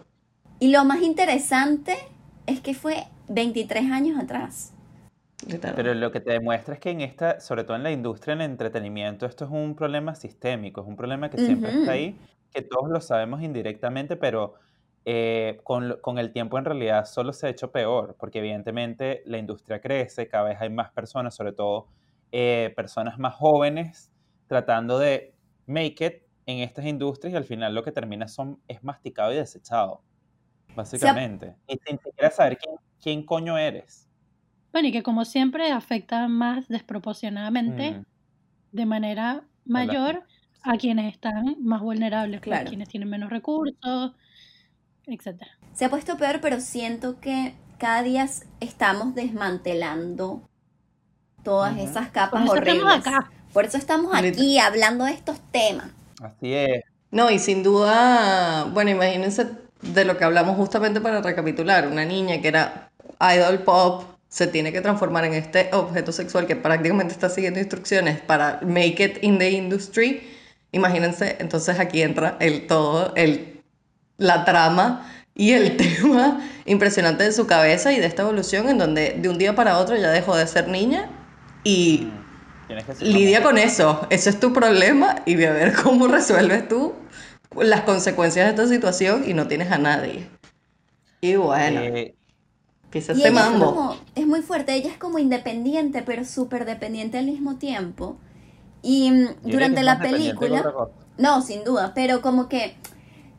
Y lo más interesante es que fue 23 años atrás. Pero lo que te demuestra es que en esta, sobre todo en la industria del entretenimiento, esto es un problema sistémico, es un problema que siempre Ujú. está ahí, que todos lo sabemos indirectamente, pero eh, con, con el tiempo en realidad solo se ha hecho peor, porque evidentemente la industria crece, cada vez hay más personas, sobre todo eh, personas más jóvenes, tratando de make it en estas industrias y al final lo que termina son, es masticado y desechado, básicamente. Y sin siquiera saber quién, quién coño eres. Bueno, y que como siempre afecta más desproporcionadamente, Mm. de manera mayor, a quienes están más vulnerables, pues, Claro. quienes tienen menos recursos, etcétera. Se ha puesto peor, pero siento que cada día estamos desmantelando todas Ujú. esas Por capas eso horribles. estamos acá. Por eso estamos aquí hablando de estos temas. Así es. No, y sin duda, bueno, imagínense de lo que hablamos justamente para recapitular, una niña que era idol pop se tiene que transformar en este objeto sexual que prácticamente está siguiendo instrucciones para make it in the industry. Imagínense, entonces aquí entra el todo, el, la trama y el tema impresionante de su cabeza y de esta evolución en donde de un día para otro ya dejó de ser niña y Mm, Lidia con eso, eso es tu problema y ve a ver cómo resuelves tú las consecuencias de esta situación y no tienes a nadie. Y bueno, Eh, es, mambo. como, es muy fuerte, ella es como independiente, pero súper dependiente al mismo tiempo. Y mm, yo durante la película, no, sin duda, pero como que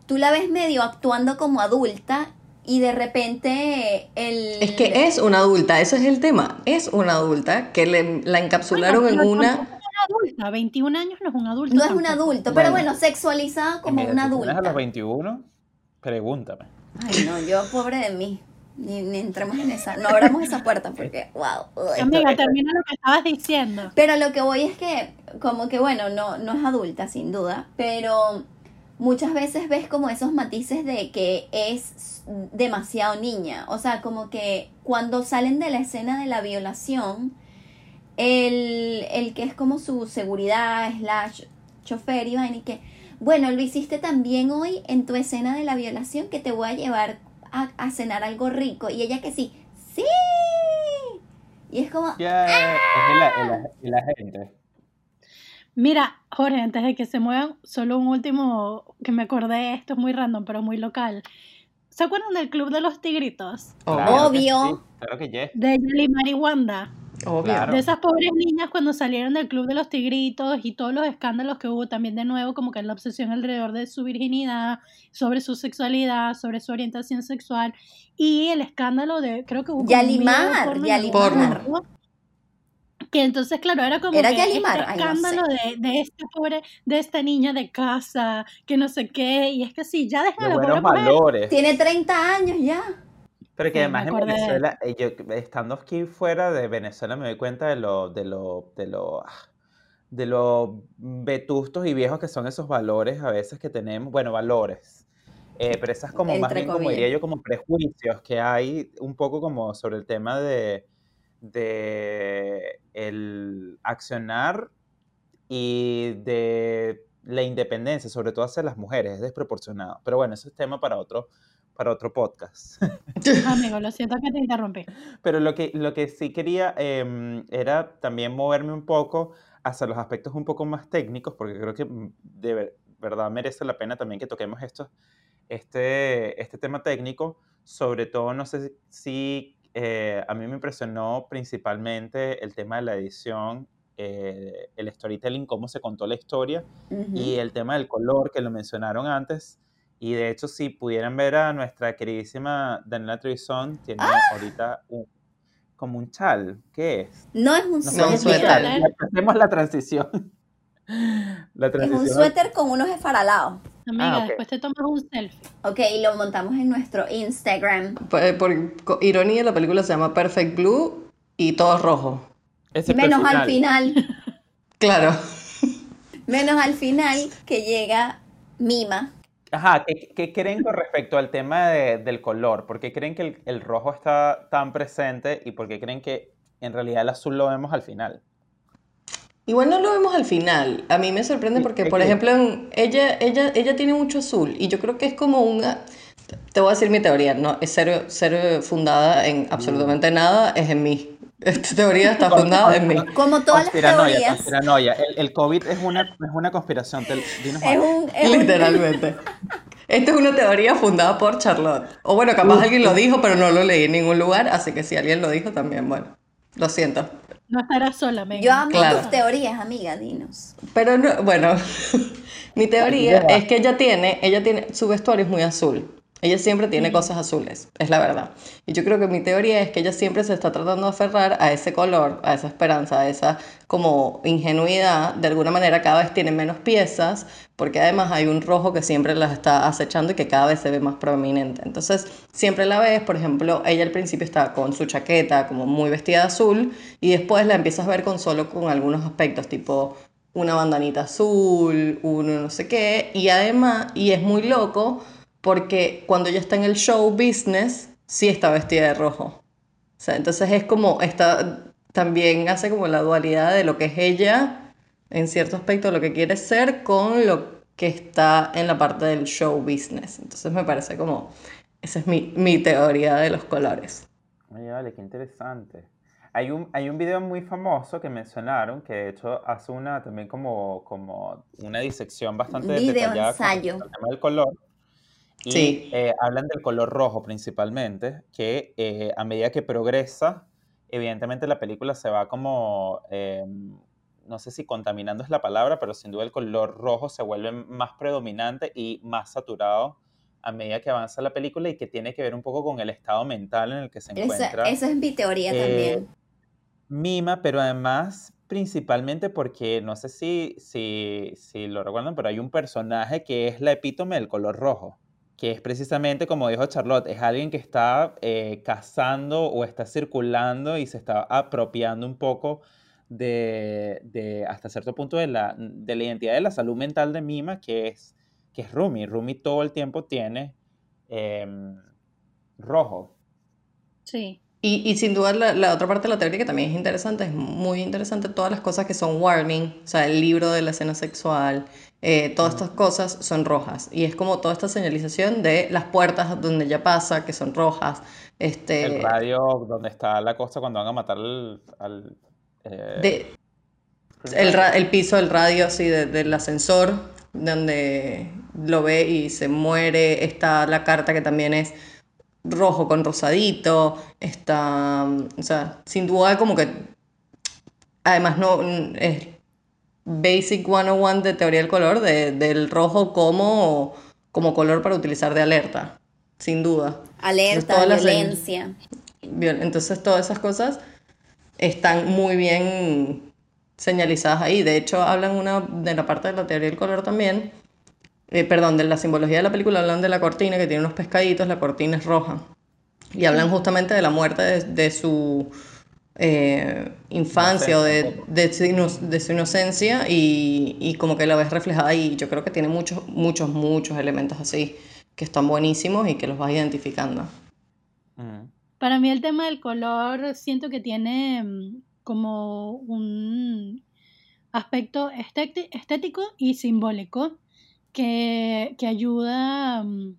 tú la ves medio actuando como adulta y de repente el... Es que es una adulta, ese es el tema. Es una adulta que le, la encapsularon Bueno, en una... tampoco es una adulta, 21 años no es un adulto. No es un adulto, pero Bueno. bueno, sexualizada como una tienes a los adulta. 21, pregúntame. Ay, no, yo pobre de mí. Ni, ni entremos en esa, no abramos esa puerta porque, wow. uy. Amiga, termina lo que estabas diciendo. Pero lo que voy es que, como que bueno, no, no es adulta sin duda, pero muchas veces ves como esos matices de que es demasiado niña. O sea, como que cuando salen de la escena de la violación, el, el que es como su seguridad, slash chofer y vaina, y que, bueno, lo hiciste también hoy en tu escena de la violación que te voy a llevar a, a cenar algo rico. Y ella que sí, sí. Y es como, Ya, es. Mira, Jorge, antes de que se muevan, solo un último que me acordé, esto es muy random, pero muy local. ¿Se acuerdan del Club de los Tigritos? Claro que Obvio. sí, Claro que yes. De Yalimar y Wanda. Obvio. Claro. De esas pobres niñas cuando salieron del Club de los Tigritos y todos los escándalos que hubo también de nuevo, como que la obsesión alrededor de su virginidad, sobre su sexualidad, sobre su orientación sexual y el escándalo de, creo que hubo Yalimar, porno Yalimar. Que entonces, claro, era como Era que Yalimar, este ay, no escándalo de, de esta pobre, de esta niña de casa, que no sé qué, y es que sí, ya deja De buenos valores. tiene 30 años ya. Pero que Sí, además en Venezuela, eh, yo estando aquí fuera de Venezuela me doy cuenta de lo, de lo, de lo, ah, de lo vetustos y viejos que son esos valores a veces que tenemos, bueno, valores, eh, pero esas como más bien como diría yo como prejuicios que hay un poco como sobre el tema de, de el accionar y de la independencia, sobre todo hacia las mujeres, es desproporcionado. Pero bueno, ese es tema para otro, para otro podcast. Amigo, lo siento que te interrumpí. Pero lo que, lo que sí quería em, era también moverme un poco hacia los aspectos un poco más técnicos, porque creo que mm, de ver- verdad merece la pena también que toquemos esto, este, este tema técnico. Sobre todo, no sé si eh, a mí me impresionó principalmente el tema de la edición, eh, el storytelling, cómo se contó la historia y el tema del color que lo mencionaron antes. Y de hecho, si pudieran ver a nuestra queridísima Daniela Trevisan, tiene ¡Ah! ahorita un- como un chal. ¿Qué es? No es un No suéter. un suéter. Hacemos la transición. La Es un suéter con unos esfaralados. Amiga, Ah, ok. después te tomas un selfie. Ok, y lo montamos en nuestro Instagram. Por, eh, por ironía, la película se llama Perfect Blue y todo es rojo. Excepto Menos al final. Claro. Menos al final que llega Mima. Ajá, ¿qué, qué creen con respecto al tema de- del color? ¿Por qué creen que el, el rojo está tan presente y por qué creen que en realidad el azul lo vemos al final? Igual no lo vemos al final. A mí me sorprende porque, por ejemplo, en- ella, ella, ella tiene mucho azul y yo creo que es como una... Te voy a decir mi teoría, no es cero, cero fundada en absolutamente nada, es en mí. Esta teoría está fundada en mí. Como todas las teorías. conspiranoia. El, el COVID es una, es una conspiración. Te- dinos Es un, es un- Literalmente. Esta es una teoría fundada por Charlotte. O bueno, capaz alguien lo dijo, pero no lo leí en ningún lugar, así que si alguien lo dijo también, bueno, lo siento. No estarás sola, amiga. Yo amo Claro. tus teorías, amiga, dinos. Pero no, bueno, mi teoría es que ella tiene, ella tiene, su vestuario es muy azul. Ella siempre tiene cosas azules, es la verdad. Y yo creo que mi teoría es que ella siempre se está tratando de aferrar a ese color, a esa esperanza, a esa como ingenuidad. De alguna manera cada vez tiene menos piezas, porque además hay un rojo que siempre las está acechando y que cada vez se ve más prominente. Entonces, siempre la ves, por ejemplo, ella al principio está con su chaqueta como muy vestida de azul y después la empiezas a ver con solo con algunos aspectos, tipo una bandanita azul, uno no sé qué, y además, y es muy loco porque cuando ella está en el show business, sí está vestida de rojo. O sea, entonces es como, está, también hace como la dualidad de lo que es ella, en cierto aspecto, lo que quiere ser, con lo que está en la parte del show business. Entonces me parece como, esa es mi, mi teoría de los colores. Oye, vale, qué interesante. Hay un, hay un video muy famoso que mencionaron que de hecho hace una también como, como una disección bastante Video detallada ensayo. al tema del color. Y Sí. eh, hablan del color rojo principalmente, que eh, a medida que progresa, evidentemente la película se va como, eh, no sé si contaminando es la palabra, pero sin duda el color rojo se vuelve más predominante y más saturado a medida que avanza la película y que tiene que ver un poco con el estado mental en el que se encuentra esa es mi teoría eh, también. Mima, pero además principalmente porque no sé si, si, si lo recuerdan, pero hay un personaje que es la epítome del color rojo, que es precisamente como dijo Charlotte, es alguien que está eh, cazando o está circulando y se está apropiando un poco de, de hasta cierto punto de la, de la identidad de la salud mental de Mima, que es, que es Rumi. Rumi todo el tiempo tiene em, rojo. Sí. Y, y sin duda la, la otra parte de la teoría que también es interesante, es muy interesante todas las cosas que son warning, o sea, el libro de la escena sexual, eh, todas estas cosas son rojas. Y es como toda esta señalización de las puertas donde ella pasa, que son rojas. Este, El radio donde está la cosa cuando van a matar al... al, eh, de, el, el piso del radio, así, de- del ascensor, donde lo ve y se muere. Está la carta que también es rojo con rosadito. Está, o sea, sin duda como que, además no, es Basic 101 de teoría del color, de- del rojo como, como color para utilizar de alerta, sin duda. Alerta, las- violencia. Viol- Entonces todas esas cosas están muy bien señalizadas ahí. De hecho, hablan una de la parte de la teoría del color también. Eh, perdón, de la simbología de la película, hablan de la cortina que tiene unos pescaditos, la cortina es roja. Y hablan justamente de la muerte de, de su eh, infancia o de, de su, ino- de su inocencia y, y como que la ves reflejada ahí. Yo creo que tiene muchos, muchos, muchos elementos así que están buenísimos y que los vas identificando. Para mí el tema del color siento que tiene mm, como un aspecto estéti- estético y simbólico que, que ayuda mm,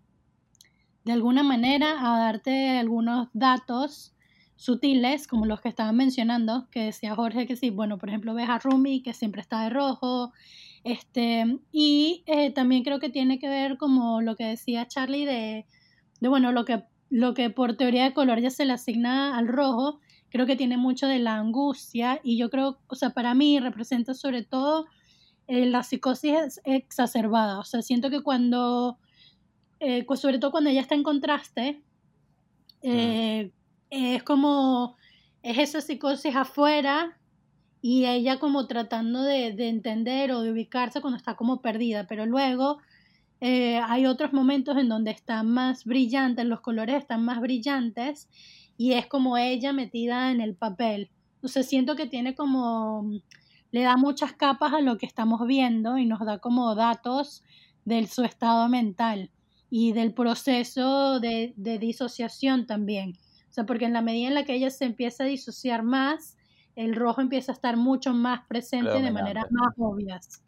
de alguna manera a darte algunos datos sutiles, como los que estaban mencionando, que decía Jorge que sí, bueno, por ejemplo, ves a Rumi, que siempre está de rojo, este, y eh, también creo que tiene que ver como lo que decía Charlie de, de bueno, lo que, lo que por teoría de color ya se le asigna al rojo, creo que tiene mucho de la angustia, y yo creo, o sea, para mí representa sobre todo eh, la psicosis exacerbada, o sea, siento que cuando, eh, cu- sobre todo cuando ella está en contraste, eh, es como, es esa psicosis afuera y ella como tratando de, de entender o de ubicarse cuando está como perdida, pero luego eh, hay otros momentos en donde están más brillantes, los colores están más brillantes y es como ella metida en el papel. Entonces siento que tiene como, le da muchas capas a lo que estamos viendo y nos da como datos de su estado mental y del proceso de, de disociación también. O sea, porque en la medida en la que ella se empieza a disociar más, el rojo empieza a estar mucho más presente de maneras más obvias.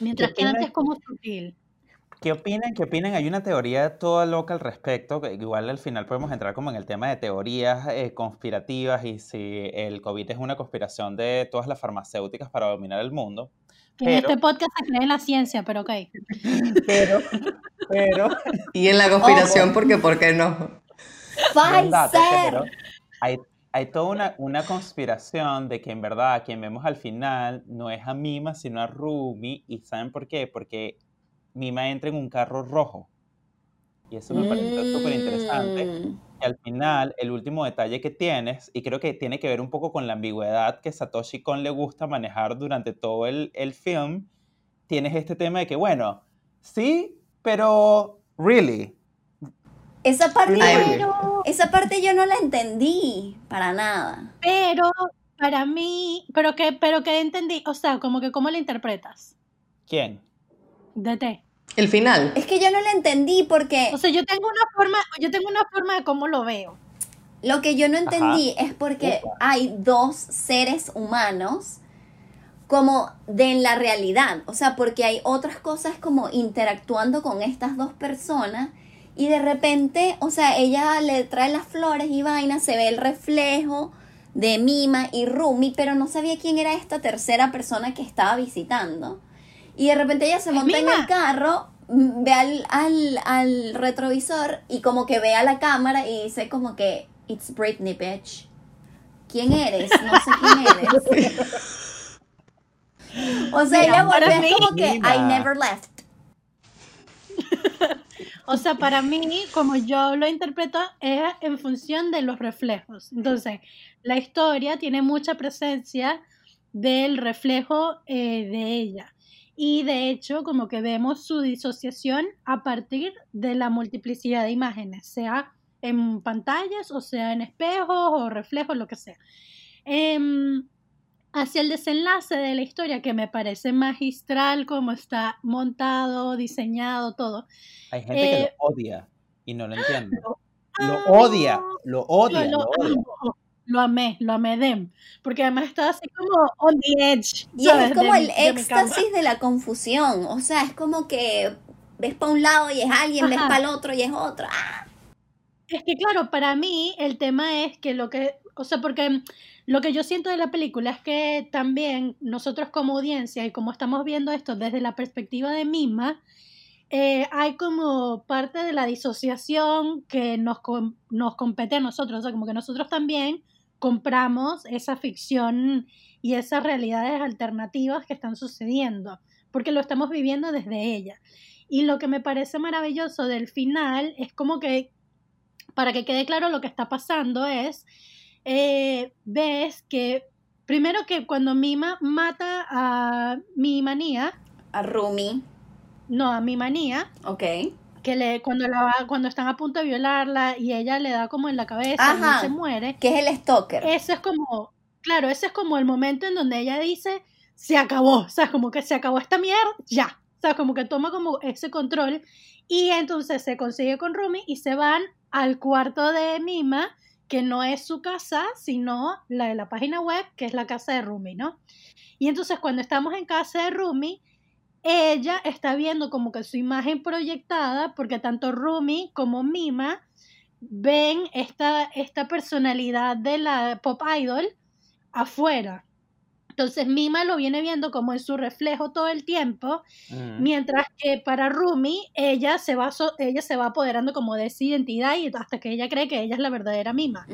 Mientras ¿Qué que antes es como sutil. ¿Qué opinan? ¿Qué opinan? Hay una teoría toda loca al respecto, que igual al final podemos entrar como en el tema de teorías eh, conspirativas y si el COVID es una conspiración de todas las farmacéuticas para dominar el mundo. Que en este podcast se cree en la ciencia, pero ok. pero, pero, Y en la conspiración, Ojo. porque ¿por qué no? Pfizer. hay, hay toda una, una conspiración de que en verdad a quien vemos al final no es a Mima, sino a Rumi. ¿Y saben por qué? Porque Mima entra en un carro rojo. Y eso me parece súper interesante. Mm. Y al final, el último detalle que tienes, y creo que tiene que ver un poco con la ambigüedad que Satoshi Kon le gusta manejar durante todo el, el film, tienes este tema de que, bueno, sí, pero, really. Esa parte, Ay. esa parte yo no la entendí para nada. Pero para mí, pero que, pero que entendí, o sea, como que cómo la interpretas. ¿Quién? De té. El final. Es que yo no la entendí porque O sea, yo tengo una forma, yo tengo una forma de cómo lo veo. lo que yo no entendí es porque hay dos seres humanos como de en la realidad. O sea, porque hay otras cosas como interactuando con estas dos personas y de repente, o sea, ella le trae las flores y vaina, se ve el reflejo de Mima y Rumi, pero no sabía quién era esta tercera persona que estaba visitando. Y de repente ella se monta en el carro, mm, ve al, al, al retrovisor y como que ve a la cámara y dice como que, It's Britney, bitch. ¿Quién eres? No sé quién eres. O sea, Mira, ella volvió mí- como que I never left. O sea, para mí, como yo lo interpreto, es en función de los reflejos. Entonces, la historia tiene mucha presencia del reflejo eh, de ella. Y de hecho, como que vemos su disociación a partir de la multiplicidad de imágenes, sea en pantallas o sea en espejos o reflejos, lo que sea. Em, hacia el desenlace de la historia, que me parece magistral, como está montado, diseñado, todo. Hay gente que Eh, lo odia y no lo entiende. lo odia, lo odia, Lo, lo odia. amo, lo amé, lo amé Dem, porque además estaba así como on the edge, Y ¿sabes? es como de el mi- de éxtasis de la confusión. O sea, es como que ves para un lado y es alguien, ves para el otro y es otro. ¡Ah! Es que claro, para mí el tema es que lo que, o sea, porque lo que yo siento de la película es que también nosotros como audiencia y como estamos viendo esto desde la perspectiva de Mima, eh, hay como parte de la disociación que nos, com- nos compete a nosotros, o sea, como que nosotros también compramos esa ficción y esas realidades alternativas que están sucediendo, porque lo estamos viviendo desde ella. Y lo que me parece maravilloso del final es como que, para que quede claro lo que está pasando, es, eh, ves que, primero que cuando Mima mata a mi manía, A Rumi, no, a mi manía, ok. Que le, cuando, la, va- cuando están a punto de violarla y ella le da como en la cabeza y se muere, Que es el stalker. ese es como, claro, ese es como el momento en donde ella dice, se acabó, o sea, como que se acabó esta mierda, ya, o sea, como que toma como ese control y entonces se consigue con Rumi y se van al cuarto de Mima, que no es su casa, sino la de la página web, que es la casa de Rumi, ¿no? Y entonces cuando estamos en casa de Rumi, ella está viendo como que su imagen proyectada, porque tanto Rumi como Mima ven esta, esta personalidad de la pop idol afuera. Entonces Mima lo viene viendo como en su reflejo todo el tiempo, Mm. mientras que para Rumi ella se va so- ella se va apoderando como de esa identidad y hasta que ella cree que ella es la verdadera Mima.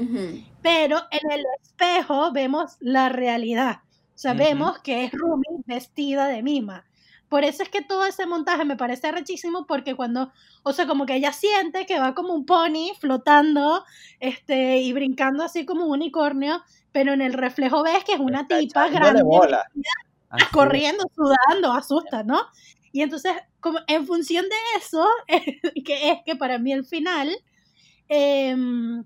Pero en el espejo vemos la realidad. O vemos que es Rumi vestida de Mima. Por eso es que todo ese montaje me parece rechísimo porque cuando, o sea, como que ella siente que va como un pony flotando, este, y brincando así como un unicornio, pero en el reflejo ves que es una Está tipa grande, bola. Corriendo, sudando, asusta, ¿no? Y entonces, como en función de eso, que es que para mí el final, em,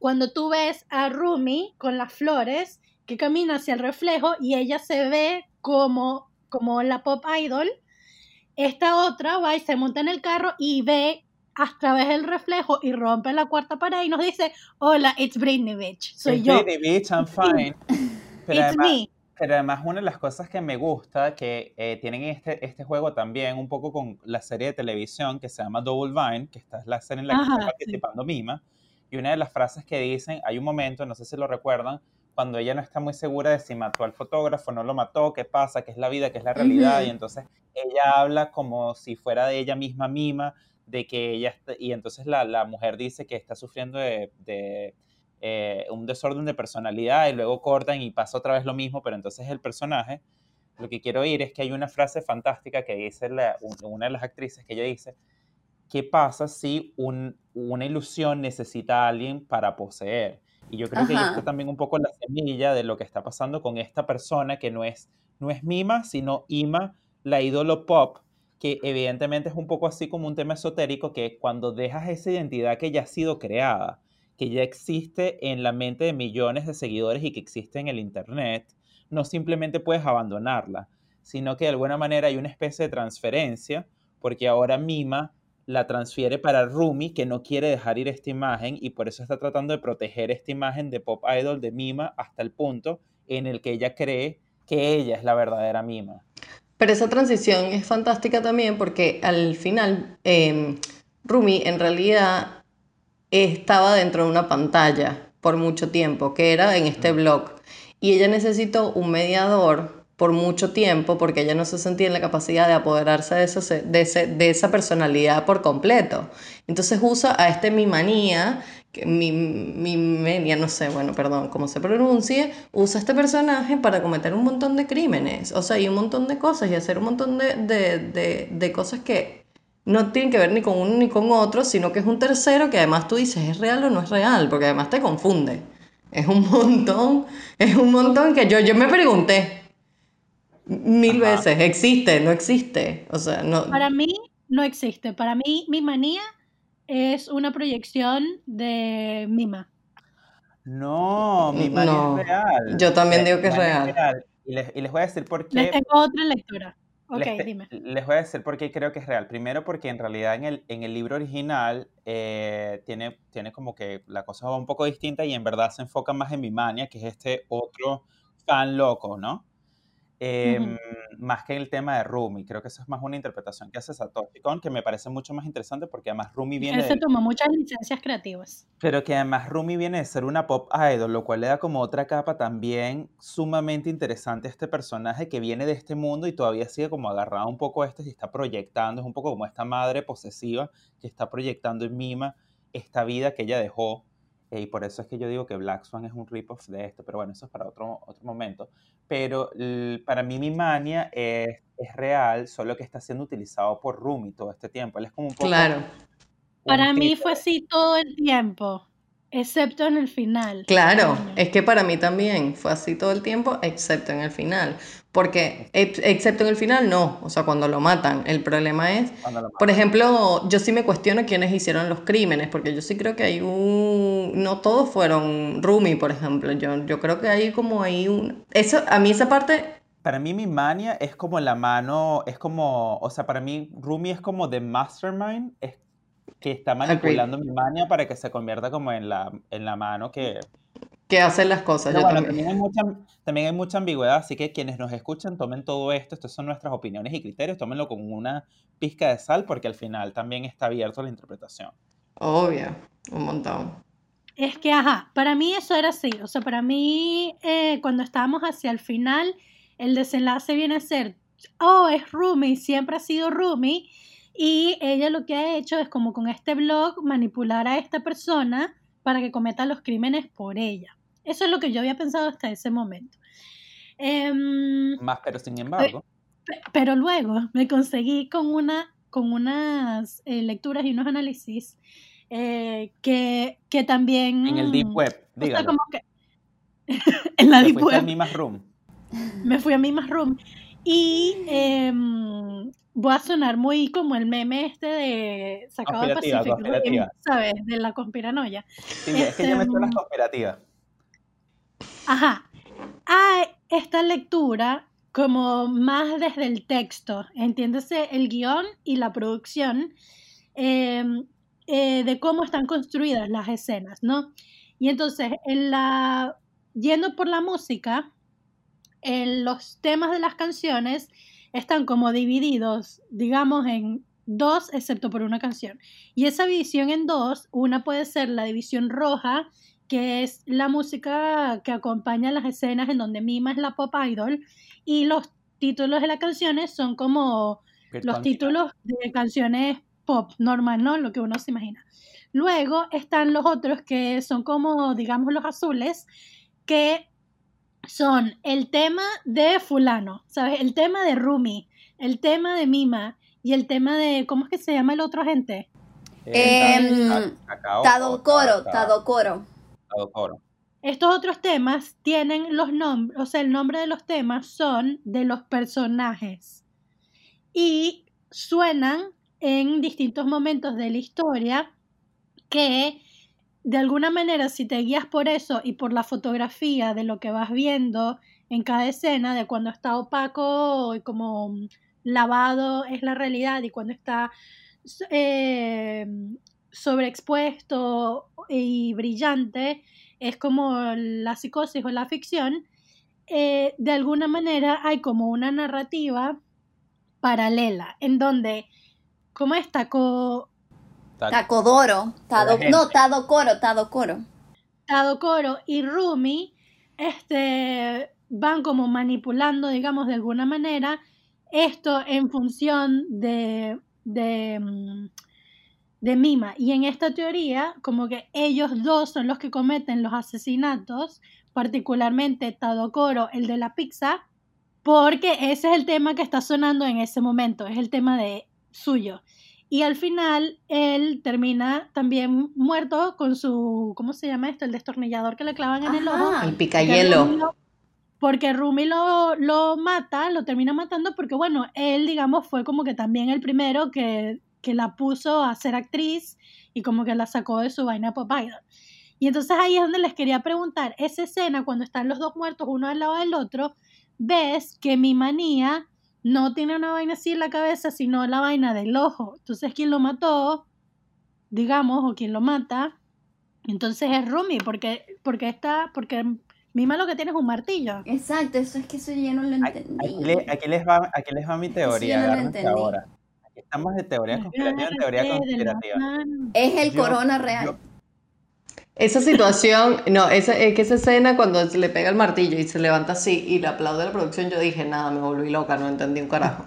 cuando tú ves a Rumi con las flores, que camina hacia el reflejo y ella se ve como, como la pop idol, esta otra va y se monta en el carro y ve a través del reflejo y rompe la cuarta pared y nos dice, hola, it's Britney Bitch, soy Es yo, Pretty bitch, I'm fine. Pero it's además, me. pero además una de las cosas que me gusta que eh, tienen este, este juego también un poco con la serie de televisión que se llama Double Vine, que esta es la serie en la que Ajá, está sí. participando Mima, y una de las frases que dicen, hay un momento, no sé si lo recuerdan, cuando ella no está muy segura de si mató al fotógrafo, no lo mató, qué pasa, qué es la vida, qué es la realidad, y Ujú. entonces ella habla como si fuera de ella misma Mima, de que ella, está- y entonces la, la mujer dice que está sufriendo de, de, eh, un desorden de personalidad y luego cortan y pasa otra vez lo mismo, pero entonces el personaje, lo que quiero oír es que hay una frase fantástica que dice la- un- una de las actrices que ella dice, ¿qué pasa si un- una ilusión necesita a alguien para poseer? Y yo creo que ahí está también un poco la semilla de lo que está pasando con esta persona que no es, no es Mima, sino Ima, la ídolo pop, que evidentemente es un poco así como un tema esotérico, que cuando dejas esa identidad que ya ha sido creada, que ya existe en la mente de millones de seguidores y que existe en el Internet, no simplemente puedes abandonarla, sino que de alguna manera hay una especie de transferencia, porque ahora Mima la transfiere para Rumi, que no quiere dejar ir esta imagen y por eso está tratando de proteger esta imagen de pop idol de Mima hasta el punto en el que ella cree que ella es la verdadera Mima. Pero esa transición es fantástica también porque al final eh, Rumi en realidad estaba dentro de una pantalla por mucho tiempo, que era en este blog. Y ella necesitó un mediador por mucho tiempo porque ella no se sentía en la capacidad de apoderarse de, eso, de, ese- de esa personalidad por completo. Entonces usa a este mi manía, que mi, mi menia, no sé, bueno, perdón, cómo se pronuncie, usa a este personaje para cometer un montón de crímenes, o sea, y un montón de cosas y hacer un montón de, de, de, cosas que no tienen que ver ni con uno ni con otro, sino que es un tercero que además tú dices, ¿es real o no es real? Porque además te confunde. Es un montón, es un montón que yo, yo me pregunté mil Ajá. veces, ¿existe? ¿No existe? O sea, no... Para mí no existe. Para mí, mi manía es una proyección de Mima. No, mi mani No, es real. yo también digo que es real. Y les, y les voy a decir por Les qué. tengo otra lectura. Ok, Les, te- dime. les voy a decir por qué creo que es real. Primero porque en realidad en el, en el libro original eh, tiene, tiene como que la cosa va un poco distinta y en verdad se enfoca más en Mimania, que es este otro fan loco, ¿no? Em, más que en el tema de Rumi. Creo que eso es más una interpretación que hace Satoshi Kon, que me parece mucho más interesante porque además Rumi viene Él se tomó muchas licencias creativas. Pero que además Rumi viene de ser una pop idol, lo cual le da como otra capa también sumamente interesante a este personaje que viene de este mundo y todavía sigue como agarrado un poco a este y está proyectando, es un poco como esta madre posesiva que está proyectando en Mima esta vida que ella dejó. Y por eso es que yo digo que Black Swan es un rip-off de esto, pero bueno, eso es para otro, otro momento. Pero para mí Mimania es, es real, solo que está siendo utilizado por Rumi todo este tiempo. Él es como un poco... Claro, un Para mí fue así todo el tiempo, excepto en el final. claro. Es que para mí también fue así todo el tiempo, excepto en el final. Porque, ex- excepto en el final, no. O sea, cuando lo matan. El problema es Por ejemplo, yo sí me cuestiono quiénes hicieron los crímenes, porque yo sí creo que hay un... No todos fueron Rumi, por ejemplo. Yo, yo creo que hay como hay un... Eso, a mí esa parte... Para mí, mi mania es como la mano, es como, o sea, para mí, Rumi es como the mastermind, es que está manipulando mi mania para que se convierta como en la, en la mano que... que hacen las cosas. Pero Yo bueno, también. también hay, mucha, también hay mucha ambigüedad, así que quienes nos escuchan, tomen todo esto, estas son nuestras opiniones y criterios, tómenlo con una pizca de sal, porque al final también está abierto a la interpretación. Obvio, un montón. Es que, ajá, para mí eso era así. O sea, para mí, eh, cuando estábamos hacia el final, el desenlace viene a ser, oh, es Rumi, siempre ha sido Rumi. Y ella lo que ha hecho es como con este blog manipular a esta persona para que cometa los crímenes por ella. Eso es lo que yo había pensado hasta ese momento. Em, Más, pero sin embargo, Pe- Pero luego me conseguí con una con unas eh, lecturas y unos análisis eh, que, que también en el Deep Web, o sea, dígalo, como que en la Deep fuiste al Web Mimas Room. me fui a mi más room y em, voy a sonar muy como el meme este de sacado de Pacific Rim. ¿sabes? De la conspiranoia. Sí, es que yo me sé las Este, cooperativas. Ajá. Hay esta lectura como más desde el texto, entiéndase el guion y la producción eh, eh, de cómo están construidas las escenas, ¿no? Y entonces, en la, yendo por la música, en los temas de las canciones están como divididos, digamos, en dos, excepto por una canción. Y esa división en dos, una puede ser la división roja, que es la música que acompaña las escenas en donde Mima es la pop idol, y los títulos de las canciones son como los títulos de canciones pop normal, ¿no? Lo que uno se imagina. Luego están los otros que son como, digamos, los azules, que son el tema de fulano, ¿sabes? El tema de Rumi, el tema de Mima y el tema de, ¿cómo es que se llama el otro gente? Em, Cacao, Tadokoro, Tadokoro. Tadokoro. Estos otros temas tienen los nombres, o sea, el nombre de los temas son de los personajes y suenan en distintos momentos de la historia que de alguna manera si te guías por eso y por la fotografía de lo que vas viendo en cada escena, de cuando está opaco y como lavado es la realidad y cuando está eh, sobreexpuesto y brillante es como la psicosis o la ficción, eh, de alguna manera hay como una narrativa paralela en donde, como está co Tac- Takodoro. Tado, no, Tadokoro, Tadokoro. Tadokoro y Rumi este, van como manipulando, digamos, de alguna manera esto en función de, de, mm, de Mima. Y en esta teoría, como que ellos dos son los que cometen los asesinatos, particularmente Tadokoro, el de la pizza, porque ese es el tema que está sonando en ese momento, es el tema de suyo. Y al final él termina también muerto con su, ¿cómo se llama esto? El destornillador que le clavan en el ojo. El picayelo. Porque Rumi lo, lo mata, lo termina matando porque, bueno, él, digamos, fue como que también el primero que, que la puso a ser actriz y como que la sacó de su vaina pop idol. Y entonces ahí es donde les quería preguntar, esa escena cuando están los dos muertos uno al lado del otro, ves que mi manía no tiene una vaina así en la cabeza, sino la vaina del ojo. Entonces, quien lo mató, digamos, o quien lo mata, entonces es Rumi, porque, porque está, porque Mima lo que tiene es un martillo. Exacto, eso es que eso yo no lo Aquí, entendí. aquí le- aquí les va, aquí les va mi teoría, no lo ahora. Aquí estamos de teoría conspirativa en teoría conspirativa. Es el Yo- corona real. yo- Esa situación, no, esa, es que esa escena cuando se le pega el martillo y se levanta así y le aplaude a la producción, yo dije, nada, me volví loca, no entendí un carajo.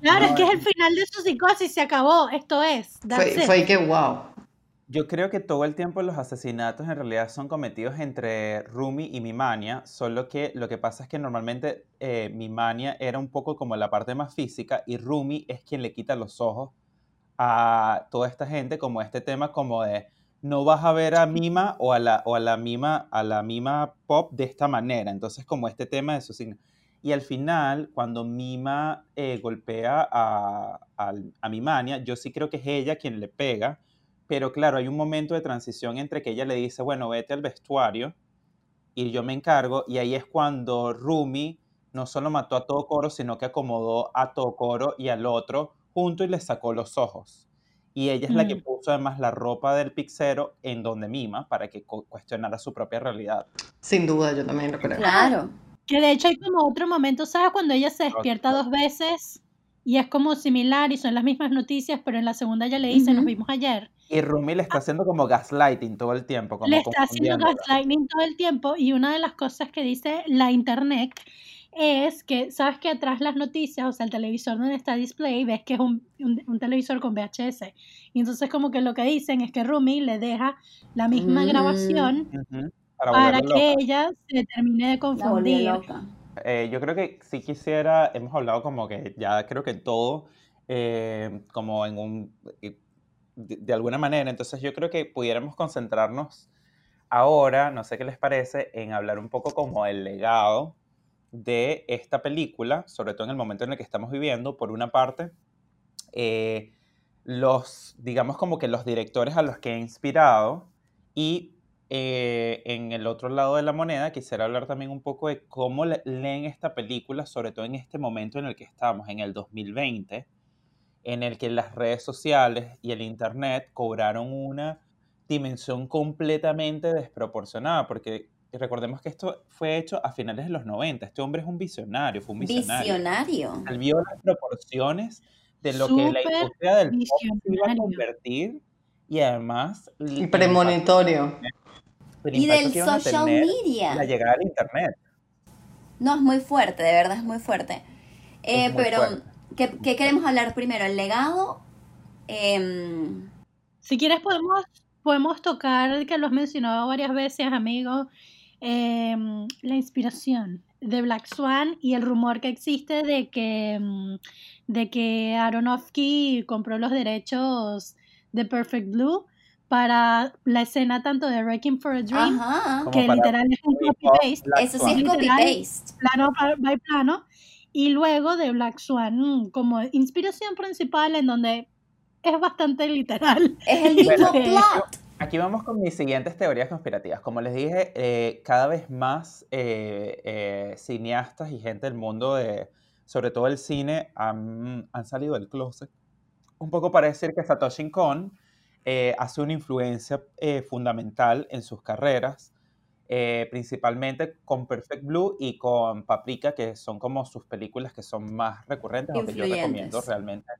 Claro, es que es es- el final de su psicosis, se acabó, esto es. Fue, fue que wow. Yo creo que todo el tiempo los asesinatos en realidad son cometidos entre Rumi y Mimania, solo que lo que pasa es que normalmente eh, Mimania era un poco como la parte más física y Rumi es quien le quita los ojos a toda esta gente, como este tema como de no vas a ver a Mima o a la, o a la Mima, a la Mima pop de esta manera. Entonces como este tema de su signo. Y al final, cuando Mima eh, golpea a, al- a Mimania, yo sí creo que es ella quien le pega, pero claro, hay un momento de transición entre que ella le dice, bueno, vete al vestuario y yo me encargo, y ahí es cuando Rumi no solo mató a Tokoro, sino que acomodó a Tokoro y al otro junto y le sacó los ojos. Y ella es la que Mm. puso además la ropa del pixero en donde mima para que cu- cuestionara su propia realidad. Sin duda, yo también lo creo. Claro. Que de hecho hay como otro momento, ¿sabes? Cuando ella se despierta dos veces y es como similar y son las mismas noticias, pero en la segunda ya le dice, nos Ujú. vimos ayer. Y Rumi le está haciendo como gaslighting todo el tiempo, como Le está haciendo gaslighting todo el tiempo y una de las cosas que dice la internet es que, ¿sabes que atrás las noticias, o sea, el televisor donde está display, ves que es un, un- un televisor con VHS? Y entonces como que lo que dicen es que Rumi le deja la misma Mm. grabación para que loca. ella se termine de confundir. Eh, yo creo que sí quisiera, hemos hablado como que ya creo que todo, eh, como en un, eh, de, de alguna manera, entonces yo creo que pudiéramos concentrarnos ahora, no sé qué les parece, en hablar un poco como el legado de esta película, sobre todo en el momento en el que estamos viviendo, por una parte, eh, los, digamos como que los directores a los que he inspirado y eh, en el otro lado de la moneda quisiera hablar también un poco de cómo le- leen esta película, sobre todo en este momento en el que estamos, en el 2020, en el que las redes sociales y el Internet cobraron una dimensión completamente desproporcionada, porque recordemos que esto fue hecho a finales de los 90, este hombre es un visionario, fue un visionario. Visionario. Él vio las proporciones de lo que la industria del pop se iba a convertir y además el Y premonitorio. el Y del social media. la llegada del internet. No, es muy fuerte, de verdad es muy fuerte. Eh, Es muy pero, fuerte. ¿qué, qué queremos hablar primero? ¿El legado? Em, Si quieres podemos, podemos tocar, que lo has mencionado varias veces, amigo, em, la inspiración de Black Swan y el rumor que existe de que, em, de que Aronofsky compró los derechos de Perfect Blue para la escena tanto de Wrecking for a Dream, ajá. Que literal es un copy-paste, Black Eso sí Swan. es Literal. copy-paste. plano by plano, y luego de Black Swan mm, como inspiración principal en donde es bastante literal. Es el mismo Bueno, plot. Aquí vamos con mis siguientes teorías conspirativas. Como les dije, eh, cada vez más eh, eh, cineastas y gente del mundo de, sobre todo el cine, han, han salido del closet. Un poco para decir que Satoshi Kon eh, hace una influencia eh, fundamental en sus carreras, eh, principalmente con Perfect Blue y con Paprika, que son como sus películas que son más recurrentes, aunque yo recomiendo realmente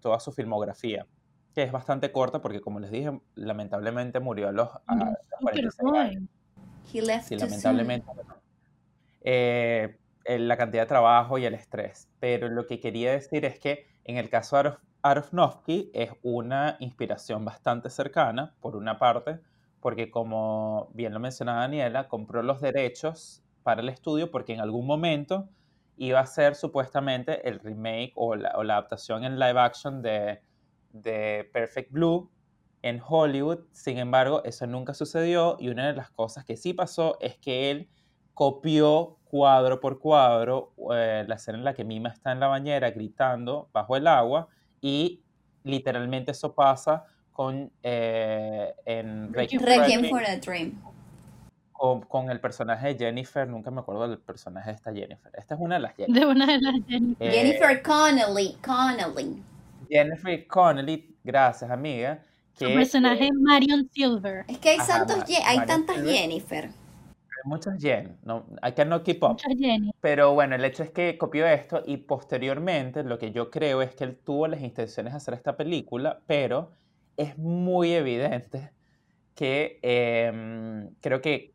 toda su filmografía, que es bastante corta porque, como les dije, lamentablemente murió a los, a los Súper 46 años. joven. He left Sí, lamentablemente. eh, la cantidad de trabajo y el estrés. Pero lo que quería decir es que en el caso de Arof- Aronofsky es una inspiración bastante cercana, por una parte, porque como bien lo mencionaba Daniela, compró los derechos para el estudio porque en algún momento iba a ser supuestamente el remake o la, o la adaptación en live action de, de Perfect Blue en Hollywood. Sin embargo, eso nunca sucedió y una de las cosas que sí pasó es que él copió cuadro por cuadro eh, la escena en la que Mima está en la bañera gritando bajo el agua y literalmente eso pasa con eh, en Requiem for a Requiem Dream, for a Dream. con, con el personaje de Jennifer, nunca me acuerdo del personaje de esta Jennifer. Esta es una de las Jennifer. De una de las Jennifer. Eh, Jennifer Connelly, Connelly. Jennifer Connelly, gracias amiga. Su que, personaje eh, Marion Silver. Es que hay, Ajá, Ye- hay tantas Silver. Jennifer. hay muchos Jen, no, I cannot keep up. Muchas. Pero bueno, el hecho es que copió esto y posteriormente lo que yo creo es que él tuvo las intenciones de hacer esta película, pero es muy evidente que em, creo que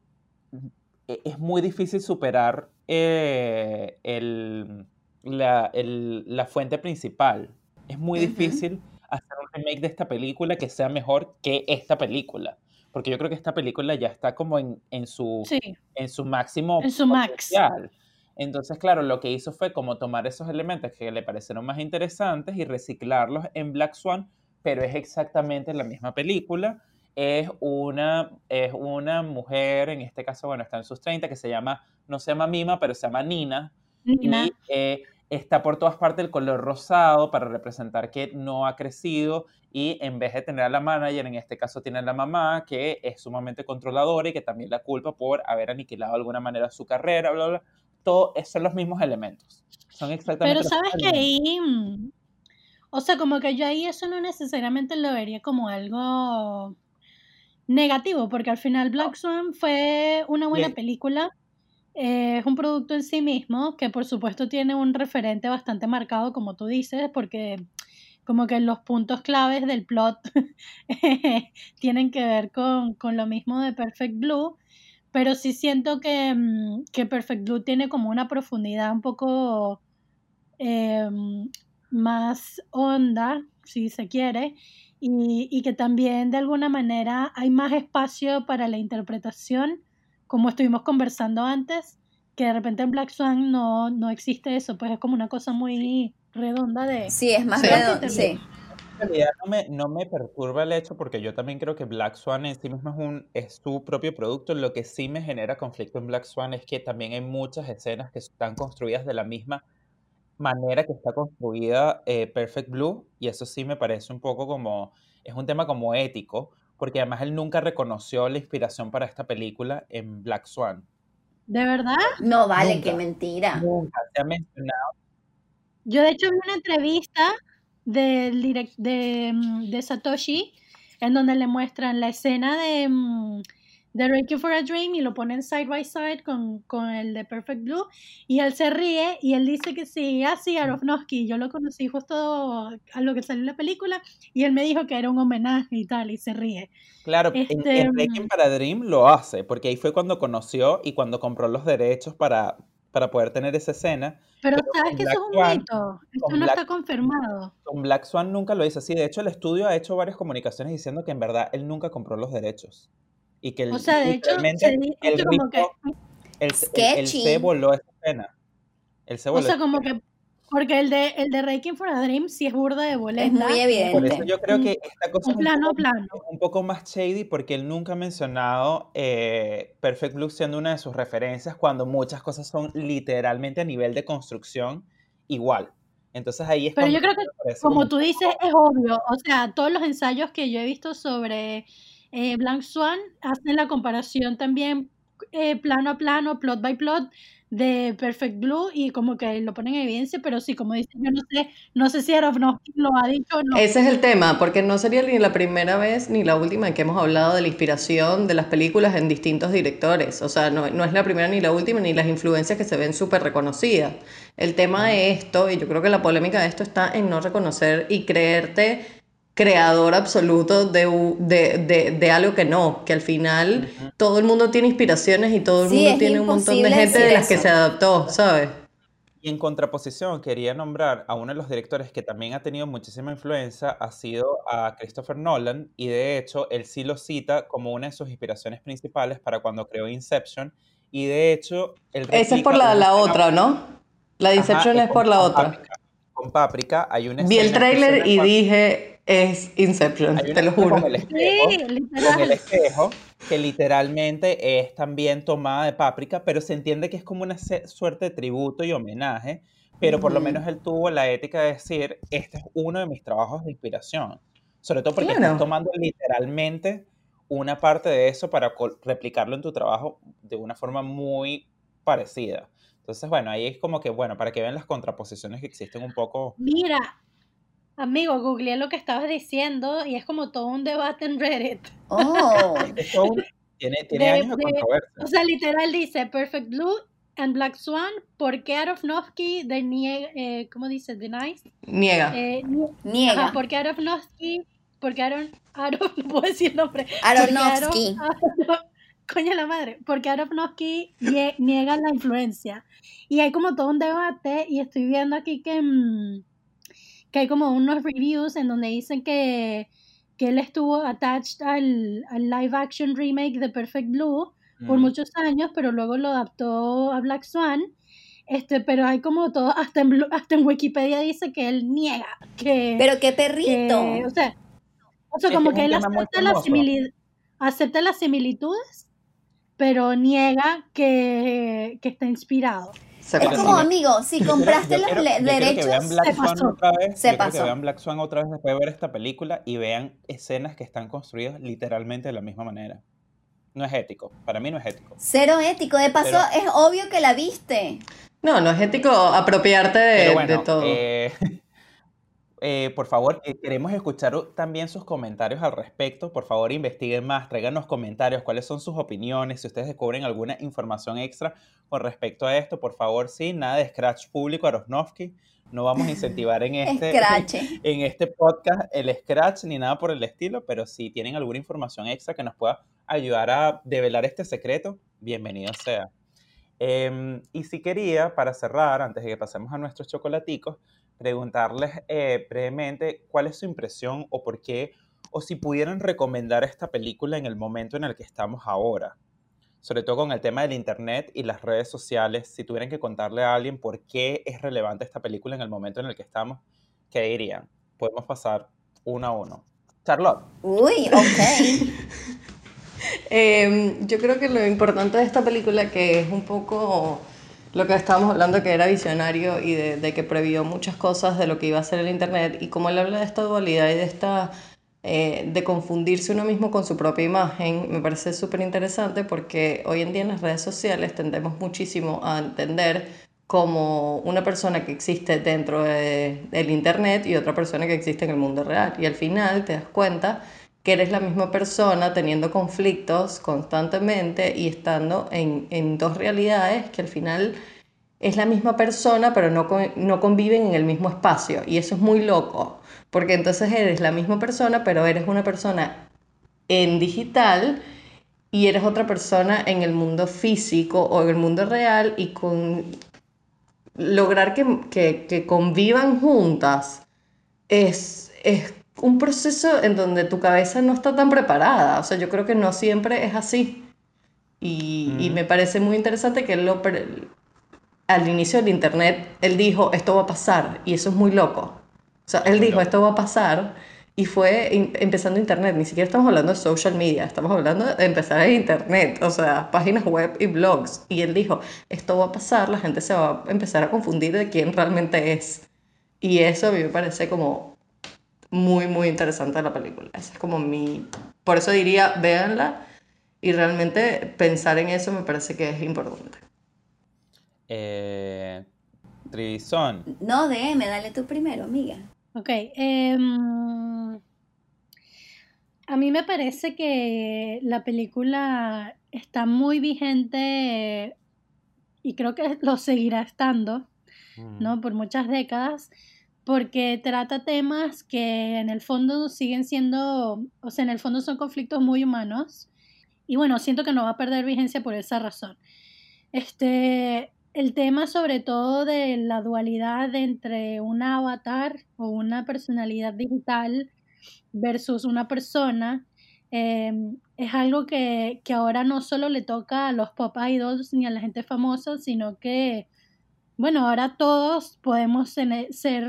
e- es muy difícil superar eh, el- la, el- la fuente principal. Es muy Ujú. difícil hacer un remake de esta película que sea mejor que esta película. Porque yo creo que esta película ya está como en, en su Sí, en su máximo En su max. potencial. Entonces, claro, lo que hizo fue como tomar esos elementos que le parecieron más interesantes y reciclarlos en Black Swan, pero es exactamente la misma película. Es una, es una mujer, en este caso, bueno, está en sus 30, que se llama, no se llama Mima, pero se llama Nina. Nina. Y eh, está por todas partes el color rosado para representar que no ha crecido y en vez de tener a la manager, en este caso tiene a la mamá que es sumamente controladora y que también la culpa por haber aniquilado de alguna manera su carrera, bla, bla. Todo son los mismos elementos. Son exactamente Pero los sabes mismos que ahí, o sea, como que yo ahí eso no necesariamente lo vería como algo negativo, porque al final Black Swan fue una buena Bien. película, es un producto en sí mismo, que por supuesto tiene un referente bastante marcado, como tú dices, porque como que los puntos claves del plot tienen que ver con, con lo mismo de Perfect Blue, pero sí siento que, mm, que Perfect Blue tiene como una profundidad un poco em, más honda, si se quiere, y, y que también de alguna manera hay más espacio para la interpretación, como estuvimos conversando antes, que de repente en Black Swan no, no existe eso, pues es como una cosa muy redonda de... Sí, es más. Sí. En realidad no me, no me perturba el hecho porque yo también creo que Black Swan en sí mismo es, un, es su propio producto. Lo que sí me genera conflicto en Black Swan es que también hay muchas escenas que están construidas de la misma manera que está construida eh, Perfect Blue y eso sí me parece un poco como, es un tema como ético porque además él nunca reconoció la inspiración para esta película en Black Swan. ¿De verdad? No vale, Nunca. qué mentira. Nunca se ha mencionado. Yo de hecho vi una entrevista del de, mm, de Satoshi en donde le muestran la escena de, mm, de Reiki for a Dream y lo ponen side by side con, con el de Perfect Blue y él se ríe y él dice que sí, así Aronofsky, yo lo conocí justo a lo que salió en la película y él me dijo que era un homenaje y tal y se ríe. Claro, en, Este, en Requiem para Dream lo hace, porque ahí fue cuando conoció y cuando compró los derechos para, para poder tener esa escena. Pero Pero sabes que Black eso es un Swan- mito, esto no Black- está confirmado. Con Black Swan nunca lo hizo así. De hecho, el estudio ha hecho varias comunicaciones diciendo que en verdad él nunca compró los derechos. Y que O sea, de hecho, literalmente se dice él como que rico- se voló esa escena. Se O sea, como que, porque el de, el de Requiem for a Dream sí es burda de Es boleta. muy Por evidente. eso yo creo que esta cosa Un es un plano poco, plano. un poco más shady porque él nunca ha mencionado eh, Perfect Blue siendo una de sus referencias cuando muchas cosas son literalmente a nivel de construcción igual. Entonces ahí es Pero yo creo que, como tú dices, es obvio. O sea, todos los ensayos que yo he visto sobre eh, Black Swan hacen la comparación también eh, plano a plano, plot by plot de Perfect Blue y como que lo ponen en evidencia, pero sí, como dicen, yo no sé, no sé si Aronofsky lo ha dicho o no. Ese es el tema, porque no sería ni la primera vez ni la última en que hemos hablado de la inspiración de las películas en distintos directores. O sea, no, no es la primera ni la última, ni las influencias que se ven súper reconocidas. El tema de esto, y yo creo que la polémica de esto está en no reconocer y creerte creador absoluto de, de, de, de algo que no, que al final todo el mundo tiene inspiraciones y todo el Sí, mundo tiene un montón de gente de las que se adaptó, ¿sabes? Y en contraposición, quería nombrar a uno de los directores que también ha tenido muchísima influencia, ha sido a Christopher Nolan, y de hecho él sí lo cita como una de sus inspiraciones principales para cuando creó Inception, y de hecho él Esa es por la, la otra, ¿no? La de Ajá, Inception y es por la otra. Paprika. Con Paprika hay una Vi el tráiler y cuando- dije, es Inception, te lo juro. con el Sí, espejo, con el espejo, que literalmente es también tomada de Páprica, pero se entiende que es como una suerte de tributo y homenaje, pero por lo menos él tuvo la ética de decir, este es uno de mis trabajos de inspiración, sobre todo porque Claro. estás tomando literalmente una parte de eso para replicarlo en tu trabajo de una forma muy parecida. Entonces, bueno, ahí es como que, bueno, para que vean las contraposiciones que existen un poco. Mira, amigo, googleé lo que estabas diciendo y es como todo un debate en Reddit. Oh, tiene tiene De- años de de- controversia. O sea, literal dice Perfect Blue and Black Swan, ¿por qué Aronofsky denie- eh, ¿cómo dice? Denies? Niega. Eh, nie- niega. Ajá, porque Aronofsky, porque Aaron, Aaron, no puedo decir el nombre. Porque Aronofsky. Aaron- coño la madre, porque Aronofsky nie- niega la influencia. Y hay como todo un debate y estoy viendo aquí que, mm, que hay como unos reviews en donde dicen que, que él estuvo attached al, al live action remake de Perfect Blue por Mm. muchos años, pero luego lo adaptó a Black Swan. Este, pero hay como todo, hasta en, hasta en Wikipedia dice que él niega que, Pero qué que- perrito. o sea, o sea, Es como que es él acepta, la simili- acepta las similitudes, pero niega que, que está inspirado. Se Es como, amigo, si compraste yo los derechos, vean Black Se Swan pasó. otra vez. Se yo pasó. que vean Black Swan otra vez después de ver esta película y vean escenas que están construidas literalmente de la misma manera. No es ético. Para mí no es ético. cero ético. De paso, Pero- es obvio que la viste. No, no es ético apropiarte de, Pero bueno, de todo. eh, eh, por favor, eh, queremos escuchar también sus comentarios al respecto. Por favor, investiguen más, tráiganos comentarios, cuáles son sus opiniones, si ustedes descubren alguna información extra con respecto a esto, por favor, sí, nada de scratch público a Rosnovsky. No vamos a incentivar en este, en este podcast el scratch ni nada por el estilo, pero si tienen alguna información extra que nos pueda ayudar a develar este secreto, bienvenido sea. Em, y si quería, para cerrar, antes de que pasemos a nuestros chocolaticos, preguntarles eh, brevemente cuál es su impresión o por qué, o si pudieran recomendar esta película en el momento en el que estamos ahora. Sobre todo con el tema del internet y las redes sociales, si tuvieran que contarle a alguien por qué es relevante esta película en el momento en el que estamos, ¿qué dirían? Podemos pasar uno a uno. Charlotte. Uy, ok. Eh, yo creo que lo importante de esta película, que es un poco lo que estábamos hablando, que era visionario y de, que previó muchas cosas de lo que iba a ser el Internet, y como él habla de esta dualidad y de esta eh, de confundirse uno mismo con su propia imagen, me parece súper interesante porque hoy en día en las redes sociales tendemos muchísimo a entender como una persona que existe dentro de- del Internet y otra persona que existe en el mundo real. Y al final te das cuenta que eres la misma persona teniendo conflictos constantemente y estando en, en dos realidades que al final es la misma persona, pero no, no conviven en el mismo espacio. Y eso es muy loco, porque entonces eres la misma persona, pero eres una persona en digital y eres otra persona en el mundo físico o en el mundo real y con lograr que, que- que convivan juntas es, es un proceso en donde tu cabeza no está tan preparada. O sea, yo creo que no siempre es así. Y, y me parece muy interesante que él lo, al inicio del internet, él dijo, esto va a pasar, y eso es muy loco. O sea, él Muy dijo, loco. esto va a pasar, y fue in- empezando internet, ni siquiera estamos hablando de social media, estamos hablando de empezar en internet, o sea, páginas web y blogs. Y él dijo, esto va a pasar, la gente se va a empezar a confundir de quién realmente es. Y eso a mí me parece como muy, muy interesante de la película. Esa es como mi... Por eso diría, véanla, y realmente pensar en eso me parece que es importante. Eh, Trison. No, DM, dale tú primero, amiga. Ok. em, a mí me parece que la película está muy vigente y creo que lo seguirá estando, ¿no? Por muchas décadas, porque trata temas que en el fondo siguen siendo, o sea, en el fondo son conflictos muy humanos. Y bueno, siento que no va a perder vigencia por esa razón. Este, el tema sobre todo de la dualidad entre un avatar o una personalidad digital versus una persona eh, es algo que, que ahora no solo le toca a los pop idols ni a la gente famosa, sino que, bueno, ahora todos podemos sene- ser,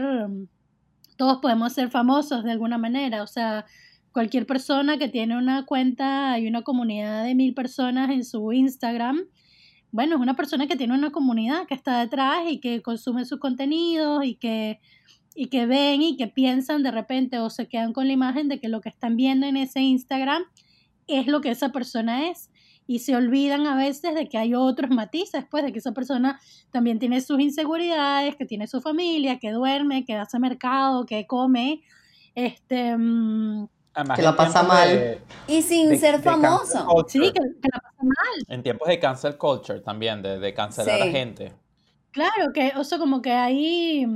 todos podemos ser famosos de alguna manera, o sea, cualquier persona que tiene una cuenta y una comunidad de mil personas en su Instagram, bueno, es una persona que tiene una comunidad que está detrás y que consume sus contenidos y que, y que ven y que piensan de repente o se quedan con la imagen de que lo que están viendo en ese Instagram es lo que esa persona es. Y se olvidan a veces de que hay otros matices, pues, de que esa persona también tiene sus inseguridades, que tiene su familia, que duerme, que hace mercado, que come. Este, mm, Además, Que la pasa mal. de- Y sin de- ser de famoso. sí, que, que la pasa mal. En tiempos de cancel culture también, de, de cancelar Sí. a gente. Claro, que, o sea, como que ahí,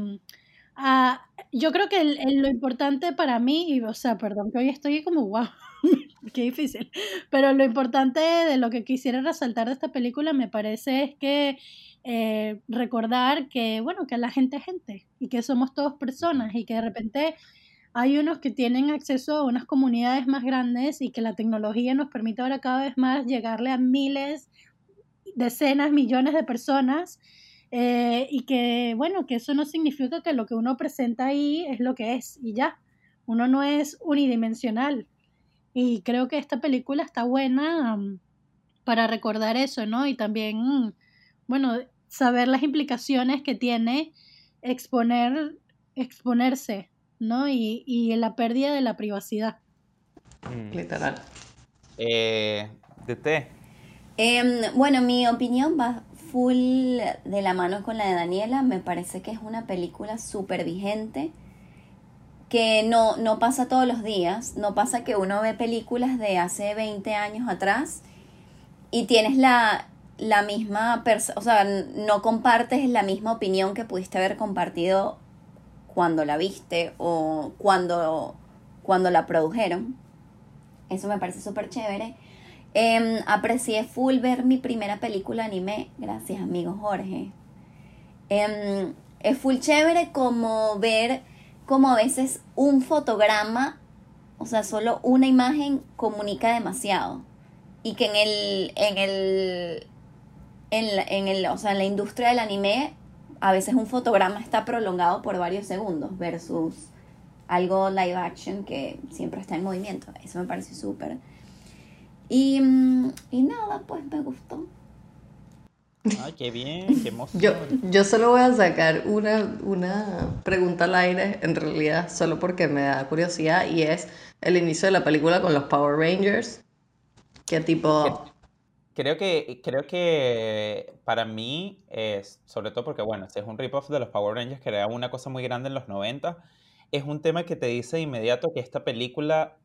ah, yo creo que el- el- lo importante para mí, y, o sea, perdón que hoy estoy como, wow, qué difícil, pero lo importante de lo que quisiera resaltar de esta película me parece es que eh, recordar que, bueno, que la gente es gente y que somos todos personas y que de repente hay unos que tienen acceso a unas comunidades más grandes y que la tecnología nos permite ahora cada vez más llegarle a miles, decenas, millones de personas eh, y que, bueno, que eso no significa que lo que uno presenta ahí es lo que es y ya. Uno no es unidimensional. Y creo que esta película está buena um, para recordar eso, ¿no? Y también, mm, bueno, saber las implicaciones que tiene exponer, exponerse, ¿no? Y, y la pérdida de la privacidad. Mm. Literal. Eh, de té. Em, bueno, mi opinión va full de la mano con la de Daniela. Me parece que es una película súper vigente, que no, no pasa todos los días. No pasa que uno ve películas de hace 20 años atrás y tienes la, la misma, perso- o sea, no compartes la misma opinión que pudiste haber compartido cuando la viste o cuando, cuando la produjeron. Eso me parece súper chévere. Em, aprecié full ver mi primera película anime. Gracias, amigo Jorge. Em, es full chévere como ver como a veces un fotograma, o sea, solo una imagen comunica demasiado. Y que en el, en el, en la, en el, o sea, en la industria del anime, a veces un fotograma está prolongado por varios segundos versus algo live action que siempre está en movimiento. Eso me parece súper. Y, mm, y nada, pues me gustó. Ay, qué bien, qué emoción. Yo, yo solo voy a sacar una, una pregunta al aire, en realidad, solo porque me da curiosidad, y es el inicio de la película con los Power Rangers. Que tipo, Creo que, creo que para mí, es, sobre todo porque, bueno, si es un rip-off de los Power Rangers, que era una cosa muy grande en los 90, es un tema que te dice de inmediato que esta película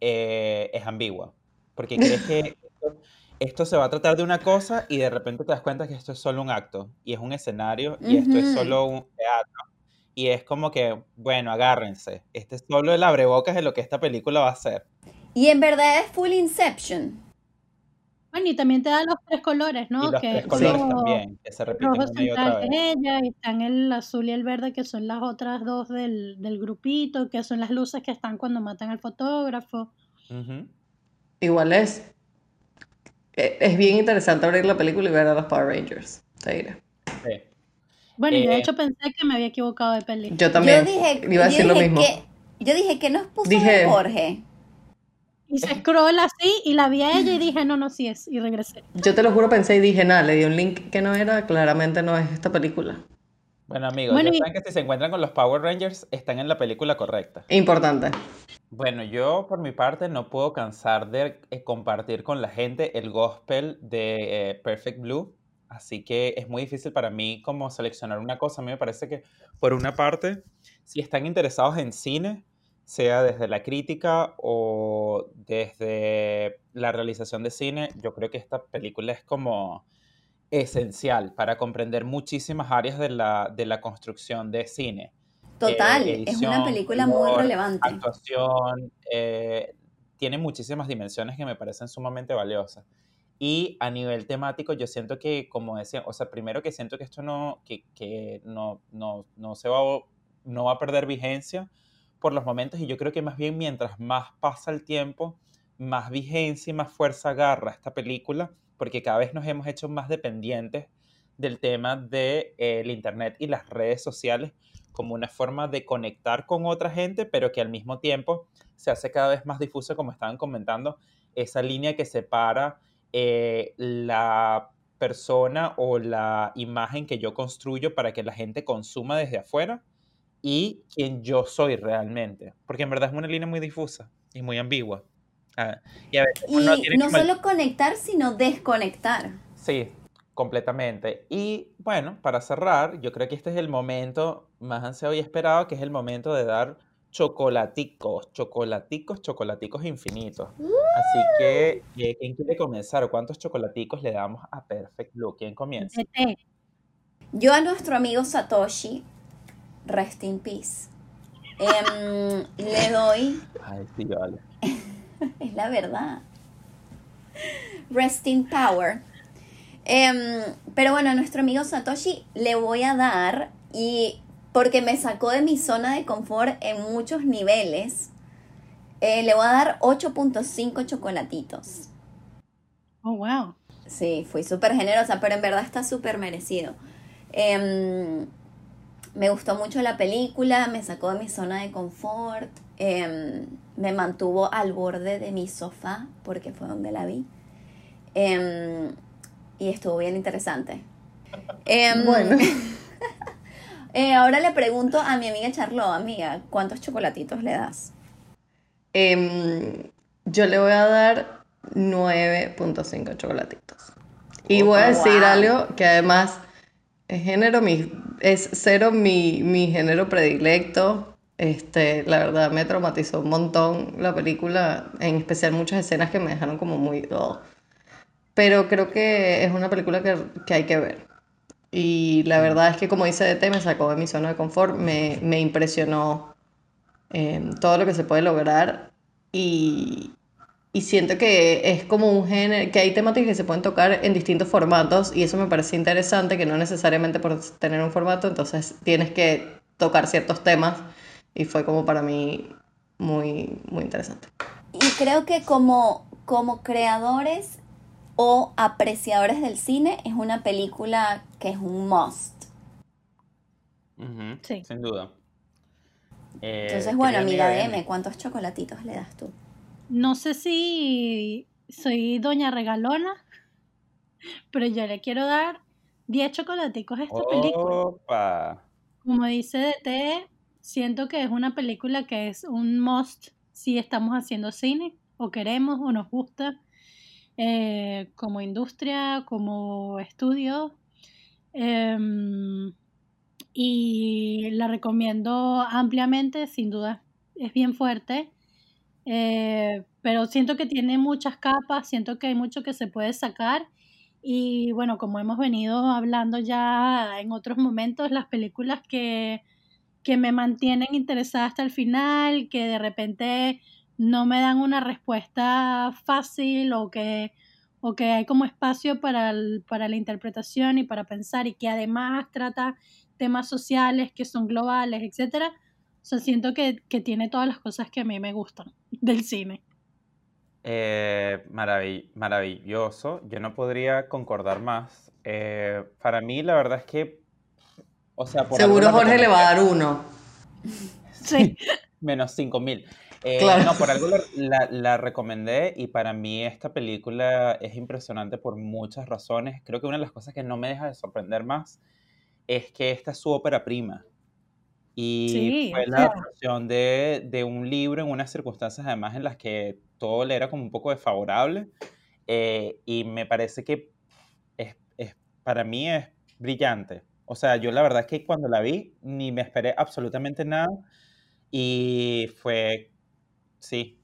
eh, es ambigua. Porque crees que esto, se va a tratar de una cosa y de repente te das cuenta que esto es solo un acto y es un escenario y esto es solo un teatro. Y es como que, bueno, agárrense. Este es solo el abrebocas de lo que esta película va a ser. Y en verdad es full Inception. Bueno, y también te da los tres colores, Y ¿no? los Que tres colores rojo- también, que se repiten rojo una y otra vez. es ella, y están el azul y el verde que son las otras dos del, del grupito, que son las luces que están cuando matan al fotógrafo. Ujú. igual es, es bien interesante abrir la película y ver a los Power Rangers, te diré. Sí. Bueno, yo de Eh, hecho pensé que me había equivocado de peli. Yo también yo dije, iba a yo decir lo mismo. que, yo dije que nos puso Dije- Jorge. Hice scroll así y la vi a ella y dije, no, no, sí es, y regresé. Yo te lo juro, pensé y dije, nada, le di un link que no era, claramente no es esta película. Bueno, amigos, Bueno, ya y- saben que si se encuentran con los Power Rangers, están en la película correcta. Importante. Bueno, yo por mi parte no puedo cansar de eh, compartir con la gente el gospel de eh, Perfect Blue, así que es muy difícil para mí como seleccionar una cosa. A mí me parece que, por una parte, si están interesados en cine, sea desde la crítica o desde la realización de cine, yo creo que esta película es como esencial para comprender muchísimas áreas de la, de la construcción de cine. Total, Eh, es una película muy relevante. actuación, eh, tiene muchísimas dimensiones que me parecen sumamente valiosas. Y a nivel temático, yo siento que, como decía, o sea, primero que siento que esto no, que, que no, no, no se va, a- no va a perder vigencia por los momentos, y yo creo que más bien mientras más pasa el tiempo, más vigencia y más fuerza agarra esta película, porque cada vez nos hemos hecho más dependientes del tema del Internet y las redes sociales como una forma de conectar con otra gente, pero que al mismo tiempo se hace cada vez más difusa, como estaban comentando, esa línea que separa eh, la persona o la imagen que yo construyo para que la gente consuma desde afuera y quien yo soy realmente. Porque en verdad es una línea muy difusa y muy ambigua. Y a veces Y uno tiene no solo conectar, sino desconectar. Sí, completamente. Y bueno, para cerrar, yo creo que este es el momento más ansiado y esperado, que es el momento de dar chocolaticos, chocolaticos, chocolaticos infinitos. Así que, eh, ¿quién quiere comenzar? ¿O cuántos chocolaticos le damos a Perfect Blue? ¿Quién comienza? Yo a nuestro amigo Satoshi, rest in peace, em, le doy, Ay, sí, vale. es la verdad, rest in power. Em, pero bueno, a nuestro amigo Satoshi le voy a dar, y porque me sacó de mi zona de confort en muchos niveles, eh, le voy a dar 8.5 chocolatitos. Oh, wow. Sí, fui súper generosa, pero en verdad está súper merecido. Em, me gustó mucho la película, me sacó de mi zona de confort, em, me mantuvo al borde de mi sofá, porque fue donde la vi. Em, y estuvo bien interesante. Em, Bueno. eh, ahora le pregunto a mi amiga Charlo, amiga, ¿cuántos chocolatitos le das? Em, yo le voy a dar 9.5 chocolatitos. Y voy a decir Wow. algo que además es género mi, es cero mi, mi género predilecto. Este, la verdad me traumatizó un montón la película, en especial muchas escenas que me dejaron como muy... "Ugh". Pero creo que es una película que, que hay que ver. Y la verdad es que como dice DT, me sacó de mi zona de confort, me, me impresionó em, todo lo que se puede lograr y, y siento que es como un género, que hay temáticas que se pueden tocar en distintos formatos y eso me parece interesante, que no necesariamente por tener un formato, entonces tienes que tocar ciertos temas y fue como para mí muy, muy interesante. Y creo que como, como creadores o apreciadores del cine es una película que es un must. Sí. Sin duda. Eh, Entonces, bueno, amiga DM, DM, ¿cuántos chocolatitos le das tú? No sé si soy doña regalona, pero yo le quiero dar 10 chocolaticos a esta película. Opa. Como dice DT, siento que es una película que es un must si estamos haciendo cine, o queremos, o nos gusta, eh, como industria, como estudio. Em, y la recomiendo ampliamente, sin duda. Es bien fuerte. Eh, pero siento que tiene muchas capas, siento que hay mucho que se puede sacar. Y bueno, como hemos venido hablando ya en otros momentos, las películas que, que me mantienen interesada hasta el final, que de repente no me dan una respuesta fácil o que, o que hay como espacio para, el- para la interpretación y para pensar y que además trata temas sociales que son globales, etcétera. O sea, siento que, que tiene todas las cosas que a mí me gustan del cine. Eh, maravi- maravilloso. Yo no podría concordar más. Eh, para mí, la verdad es que, o sea, por Seguro Jorge le va a dar uno. Sí. Menos 5000. Eh, Claro. no, por algo la, la- la recomendé y para mí esta película es impresionante por muchas razones. Creo que una de las cosas que no me deja de sorprender más es que esta es su ópera prima. Y Sí, fue la adaptación de, de un libro en unas circunstancias además en las que todo le era como un poco desfavorable. eh, y me parece que es, es- para mí es brillante. O sea, yo la verdad es que cuando la vi ni me esperé absolutamente nada. Y fue, sí,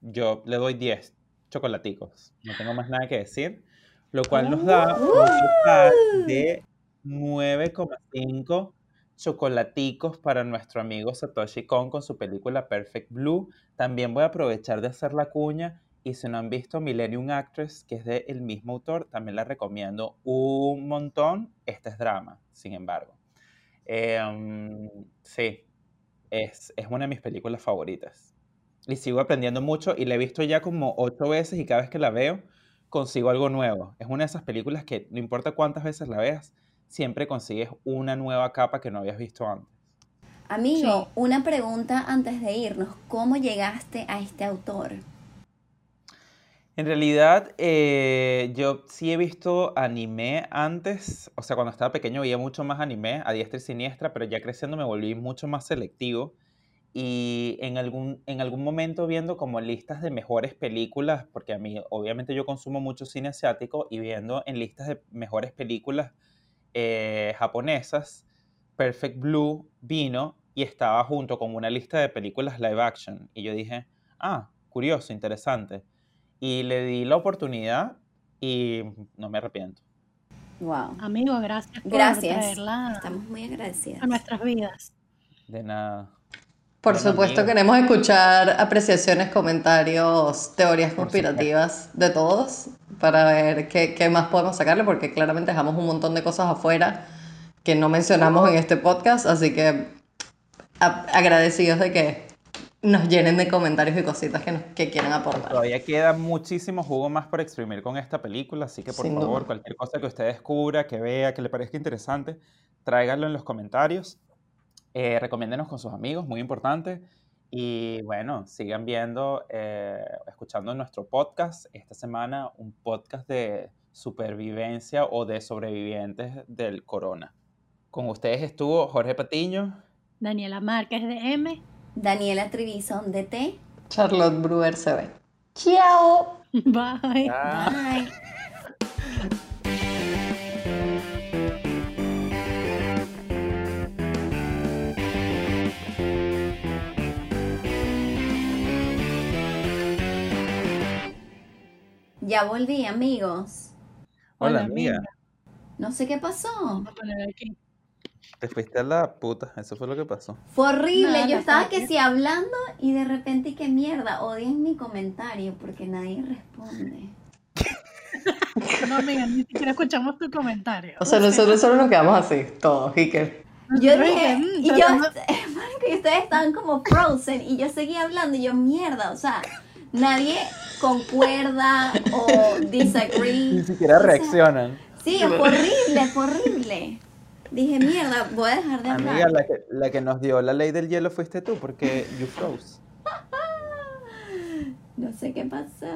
yo le doy 10 chocolaticos. No tengo más nada que decir. Lo cual nos da un total de 9,5 chocolaticos para nuestro amigo Satoshi Kon con su película Perfect Blue. También voy a aprovechar de hacer la cuña. Y si no han visto Millennium Actress, que es del mismo autor, también la recomiendo un montón. Este es drama, sin embargo. Em, sí, es, es una de mis películas favoritas. Y sigo aprendiendo mucho y la he visto ya como ocho veces y cada vez que la veo consigo algo nuevo. Es una de esas películas que no importa cuántas veces la veas, siempre consigues una nueva capa que no habías visto antes. Amigo, Sí. una pregunta antes de irnos. ¿Cómo llegaste a este autor? En realidad, eh, yo sí he visto anime antes, o sea, cuando estaba pequeño veía mucho más anime, a diestra y siniestra, pero ya creciendo me volví mucho más selectivo y en algún, en algún momento viendo como listas de mejores películas, porque a mí obviamente yo consumo mucho cine asiático y viendo en listas de mejores películas eh, japonesas, Perfect Blue vino y estaba junto con una lista de películas live action. Y yo dije, ah, curioso, interesante. Y le di la oportunidad y no me arrepiento. Wow. Amigo, gracias por Gracias. traerla Estamos muy agradecidas. a nuestras vidas. De nada. Por Bueno, supuesto, amigo. queremos escuchar apreciaciones, comentarios, teorías Por conspirativas de todos para ver qué, qué más podemos sacarle, porque claramente dejamos un montón de cosas afuera que no mencionamos en este podcast, así que agradecidos de que nos llenen de comentarios y cositas que, nos, que quieran aportar. Todavía queda muchísimo jugo más por exprimir con esta película, así que por Sin favor, duda. cualquier cosa que usted descubra, que vea, que le parezca interesante, tráiganlo en los comentarios. Eh, recomiéndenos con sus amigos, muy importante. Y bueno, sigan viendo, eh, escuchando nuestro podcast. Esta semana un podcast de supervivencia o de sobrevivientes del corona. Con ustedes estuvo Jorge Patiño. Daniela Márquez de M. Daniela Trivison de T. Charlotte Brewer se ve. ¡Chao! Bye. Bye. Ya volví, amigos. Hola, Hola, amiga. amiga. No sé qué pasó. Vamos a poner aquí. Te fuiste a la puta, eso fue lo que pasó. Fue horrible. Nada, Yo estaba que sí hablando y de repente, qué mierda. Odien mi comentario porque nadie responde. No, amiga, ni siquiera escuchamos tu comentario. O sea, nosotros solo nos quedamos así, todos, y que... Yo dije, y yo, y ustedes estaban como frozen y yo seguía hablando y yo, mierda, o sea, nadie concuerda o disagree. Ni siquiera O sea, reaccionan. Sí, fue horrible, fue horrible. Dije, mierda, voy a dejar de Amiga, hablar. la que, la que nos dio la ley del hielo fuiste tú, porque you froze. No sé qué pasó.